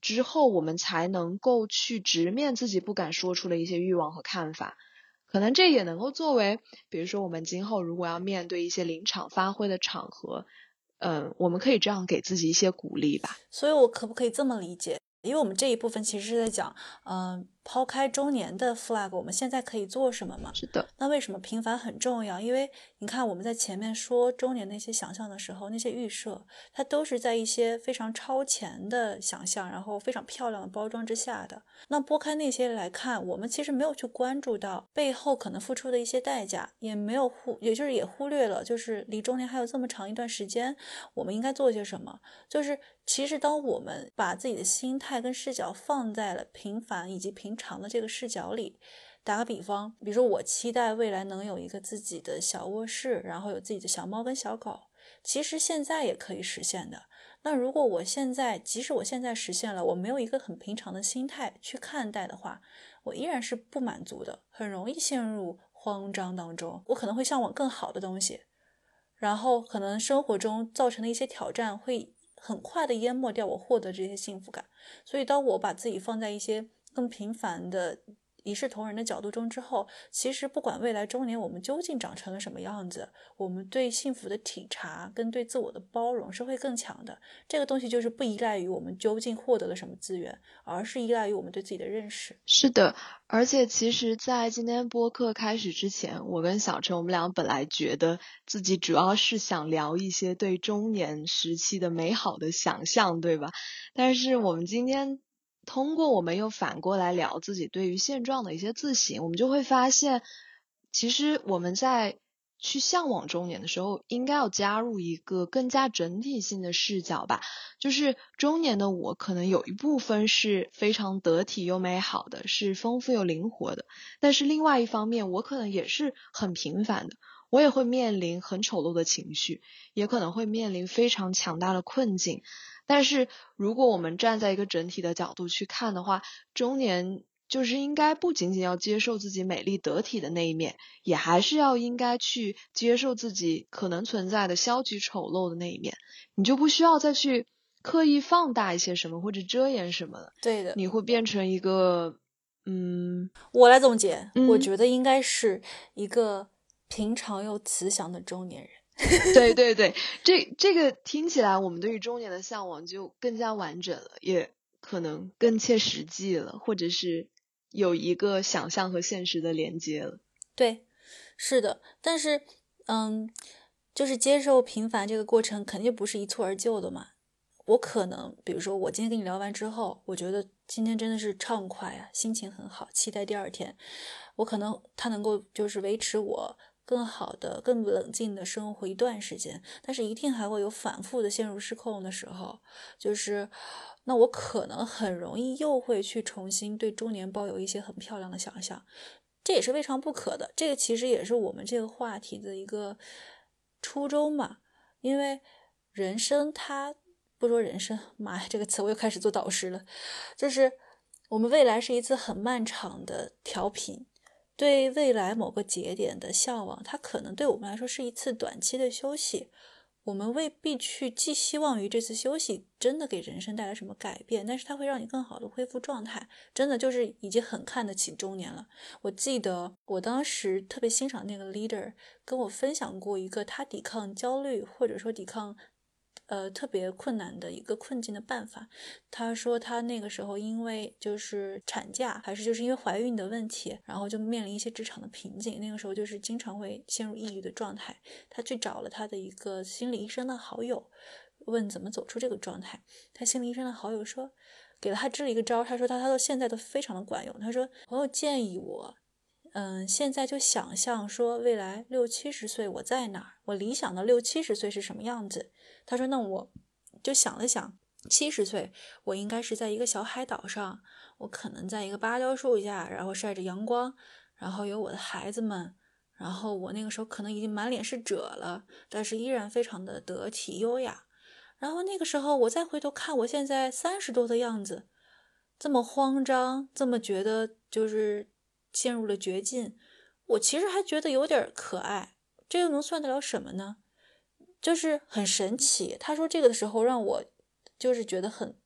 之后，我们才能够去直面自己不敢说出的一些欲望和看法。可能这也能够作为，比如说我们今后如果要面对一些临场发挥的场合，嗯，我们可以这样给自己一些鼓励吧。所以，我可不可以这么理解？因为我们这一部分其实是在讲，嗯。抛开中年的 flag，我们现在可以做什么吗？是的。那为什么平凡很重要？因为你看我们在前面说中年那些想象的时候，那些预设，它都是在一些非常超前的想象，然后非常漂亮的包装之下的。那拨开那些来看，我们其实没有去关注到背后可能付出的一些代价，也没有忽，也就是也忽略了，就是离中年还有这么长一段时间，我们应该做些什么？就是其实当我们把自己的心态跟视角放在了平凡以及平。平常的这个视角里，打个比方，比如说我期待未来能有一个自己的小卧室，然后有自己的小猫跟小狗，其实现在也可以实现的。那如果我现在，即使我现在实现了，我没有一个很平常的心态去看待的话，我依然是不满足的，很容易陷入慌张当中。我可能会向往更好的东西，然后可能生活中造成的一些挑战会很快的淹没掉我获得这些幸福感。所以，当我把自己放在一些更平凡的一视同仁的角度中之后，其实不管未来中年我们究竟长成了什么样子，我们对幸福的体察跟对自我的包容是会更强的。这个东西就是不依赖于我们究竟获得了什么资源，而是依赖于我们对自己的认识。是的，而且其实，在今天播客开始之前，我跟小陈我们俩本来觉得自己主要是想聊一些对中年时期的美好的想象，对吧？但是我们今天。通过我们又反过来聊自己对于现状的一些自省，我们就会发现，其实我们在去向往中年的时候，应该要加入一个更加整体性的视角吧。就是中年的我，可能有一部分是非常得体又美好的，是丰富又灵活的；但是另外一方面，我可能也是很平凡的，我也会面临很丑陋的情绪，也可能会面临非常强大的困境。但是，如果我们站在一个整体的角度去看的话，中年就是应该不仅仅要接受自己美丽得体的那一面，也还是要应该去接受自己可能存在的消极丑陋的那一面。你就不需要再去刻意放大一些什么或者遮掩什么了。对的，你会变成一个，嗯，我来总结，我觉得应该是一个平常又慈祥的中年人。(laughs) 对对对，这这个听起来，我们对于中年的向往就更加完整了，也可能更切实际了，或者是有一个想象和现实的连接了。对，是的，但是，嗯，就是接受平凡这个过程，肯定不是一蹴而就的嘛。我可能，比如说，我今天跟你聊完之后，我觉得今天真的是畅快啊，心情很好，期待第二天。我可能他能够就是维持我。更好的、更冷静的生活一段时间，但是一定还会有反复的陷入失控的时候。就是，那我可能很容易又会去重新对中年抱有一些很漂亮的想象，这也是未尝不可的。这个其实也是我们这个话题的一个初衷嘛。因为人生它不说人生，妈呀，这个词我又开始做导师了。就是我们未来是一次很漫长的调频。对未来某个节点的向往，它可能对我们来说是一次短期的休息。我们未必去寄希望于这次休息真的给人生带来什么改变，但是它会让你更好的恢复状态。真的就是已经很看得起中年了。我记得我当时特别欣赏那个 leader，跟我分享过一个他抵抗焦虑或者说抵抗。呃特别困难的一个困境的办法。他说他那个时候因为就是产假，还是就是因为怀孕的问题，然后就面临一些职场的瓶颈。那个时候就是经常会陷入抑郁的状态。他去找了他的一个心理医生的好友，问怎么走出这个状态。他心理医生的好友说，给了他支了一个招。他说他他到现在都非常的管用。他说朋友建议我。嗯，现在就想象说未来六七十岁我在哪儿？我理想的六七十岁是什么样子？他说：“那我就想了想，七十岁我应该是在一个小海岛上，我可能在一个芭蕉树下，然后晒着阳光，然后有我的孩子们，然后我那个时候可能已经满脸是褶了，但是依然非常的得体优雅。然后那个时候我再回头看我现在三十多的样子，这么慌张，这么觉得就是。”陷入了绝境，我其实还觉得有点可爱，这又能算得了什么呢？就是很神奇。他说这个的时候，让我就是觉得很，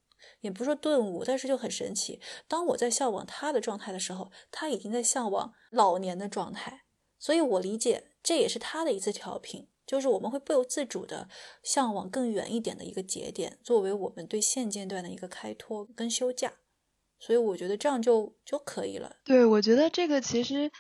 也不说顿悟，但是就很神奇。当我在向往他的状态的时候，他已经在向往老年的状态。所以我理解，这也是他的一次调频，就是我们会不由自主的向往更远一点的一个节点，作为我们对现阶段的一个开脱跟休假。所以我觉得这样就就可以了。对，我觉得这个其实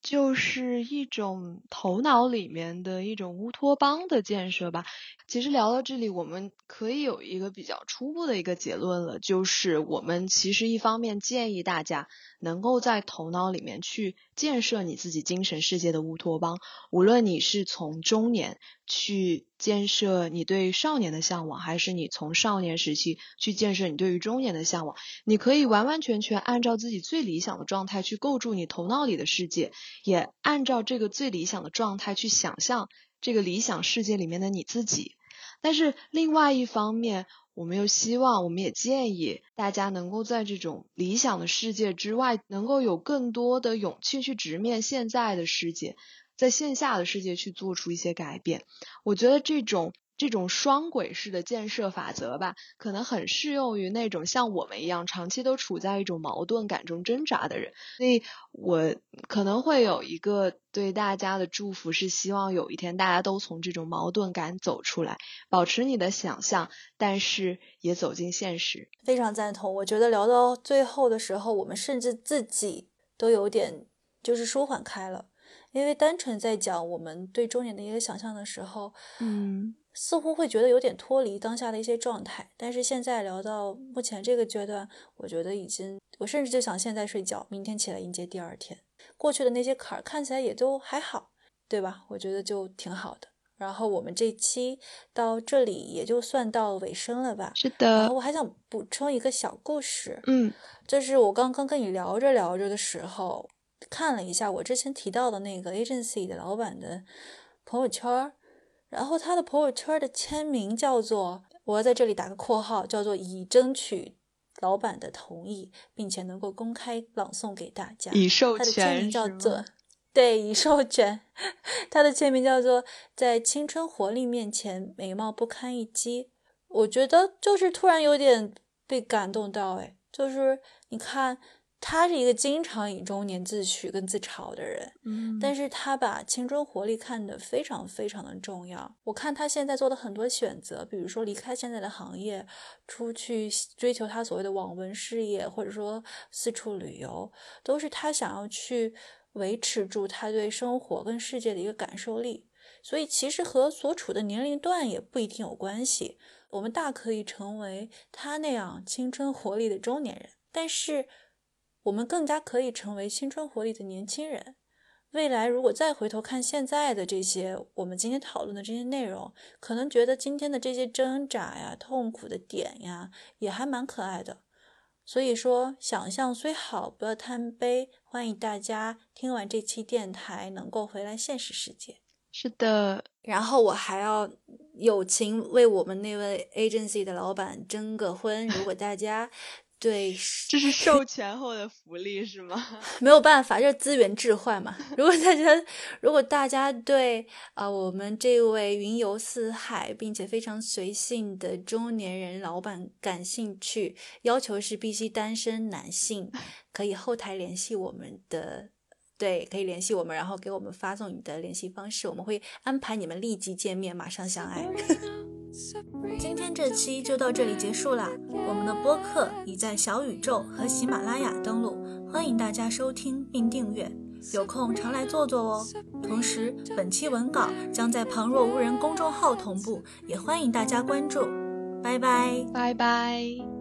就是一种头脑里面的一种乌托邦的建设吧。其实聊到这里，我们可以有一个比较初步的一个结论了，就是我们其实一方面建议大家能够在头脑里面去建设你自己精神世界的乌托邦，无论你是从中年去建设你对少年的向往，还是你从少年时期去建设你对于中年的向往，你可以完完全全按照自己最理想的状态去构筑你头脑里的世界，也按照这个最理想的状态去想象这个理想世界里面的你自己。但是另外一方面，我们又希望，我们也建议大家能够在这种理想的世界之外，能够有更多的勇气去直面现在的世界，在线下的世界去做出一些改变。我觉得这种。这种双轨式的建设法则吧，可能很适用于那种像我们一样长期都处在一种矛盾感中挣扎的人。所以我可能会有一个对大家的祝福，是希望有一天大家都从这种矛盾感走出来，保持你的想象，但是也走进现实。非常赞同。我觉得聊到最后的时候，我们甚至自己都有点就是舒缓开了，因为单纯在讲我们对中年的一个想象的时候，嗯。似乎会觉得有点脱离当下的一些状态，但是现在聊到目前这个阶段，我觉得已经，我甚至就想现在睡觉，明天起来迎接第二天。过去的那些坎儿看起来也都还好，对吧？我觉得就挺好的。然后我们这期到这里也就算到尾声了吧？是的。然后我还想补充一个小故事，嗯，就是我刚刚跟你聊着聊着的时候，看了一下我之前提到的那个 agency 的老板的朋友圈。然后他的朋友圈的签名叫做，我要在这里打个括号，叫做已争取老板的同意，并且能够公开朗诵给大家。已授权他的签名叫做，对，已授权。他的签名叫做，在青春活力面前，美貌不堪一击。我觉得就是突然有点被感动到，哎，就是你看。他是一个经常以中年自诩跟自嘲的人，嗯，但是他把青春活力看得非常非常的重要。我看他现在做的很多选择，比如说离开现在的行业，出去追求他所谓的网文事业，或者说四处旅游，都是他想要去维持住他对生活跟世界的一个感受力。所以其实和所处的年龄段也不一定有关系，我们大可以成为他那样青春活力的中年人，但是。我们更加可以成为青春活力的年轻人。未来如果再回头看现在的这些，我们今天讨论的这些内容，可能觉得今天的这些挣扎呀、痛苦的点呀，也还蛮可爱的。所以说，想象虽好，不要贪杯。欢迎大家听完这期电台，能够回来现实世界。是的，然后我还要友情为我们那位 agency 的老板征个婚。如果大家。对，这是授权后的福利是吗？(laughs) 没有办法，这是资源置换嘛。如果大家，如果大家对啊我们这位云游四海并且非常随性的中年人老板感兴趣，要求是必须单身男性，可以后台联系我们的，对，可以联系我们，然后给我们发送你的联系方式，我们会安排你们立即见面，马上相爱。(laughs) 今天这期就到这里结束啦。我们的播客已在小宇宙和喜马拉雅登录，欢迎大家收听并订阅。有空常来坐坐哦。同时，本期文稿将在旁若无人公众号同步，也欢迎大家关注。拜拜，拜拜。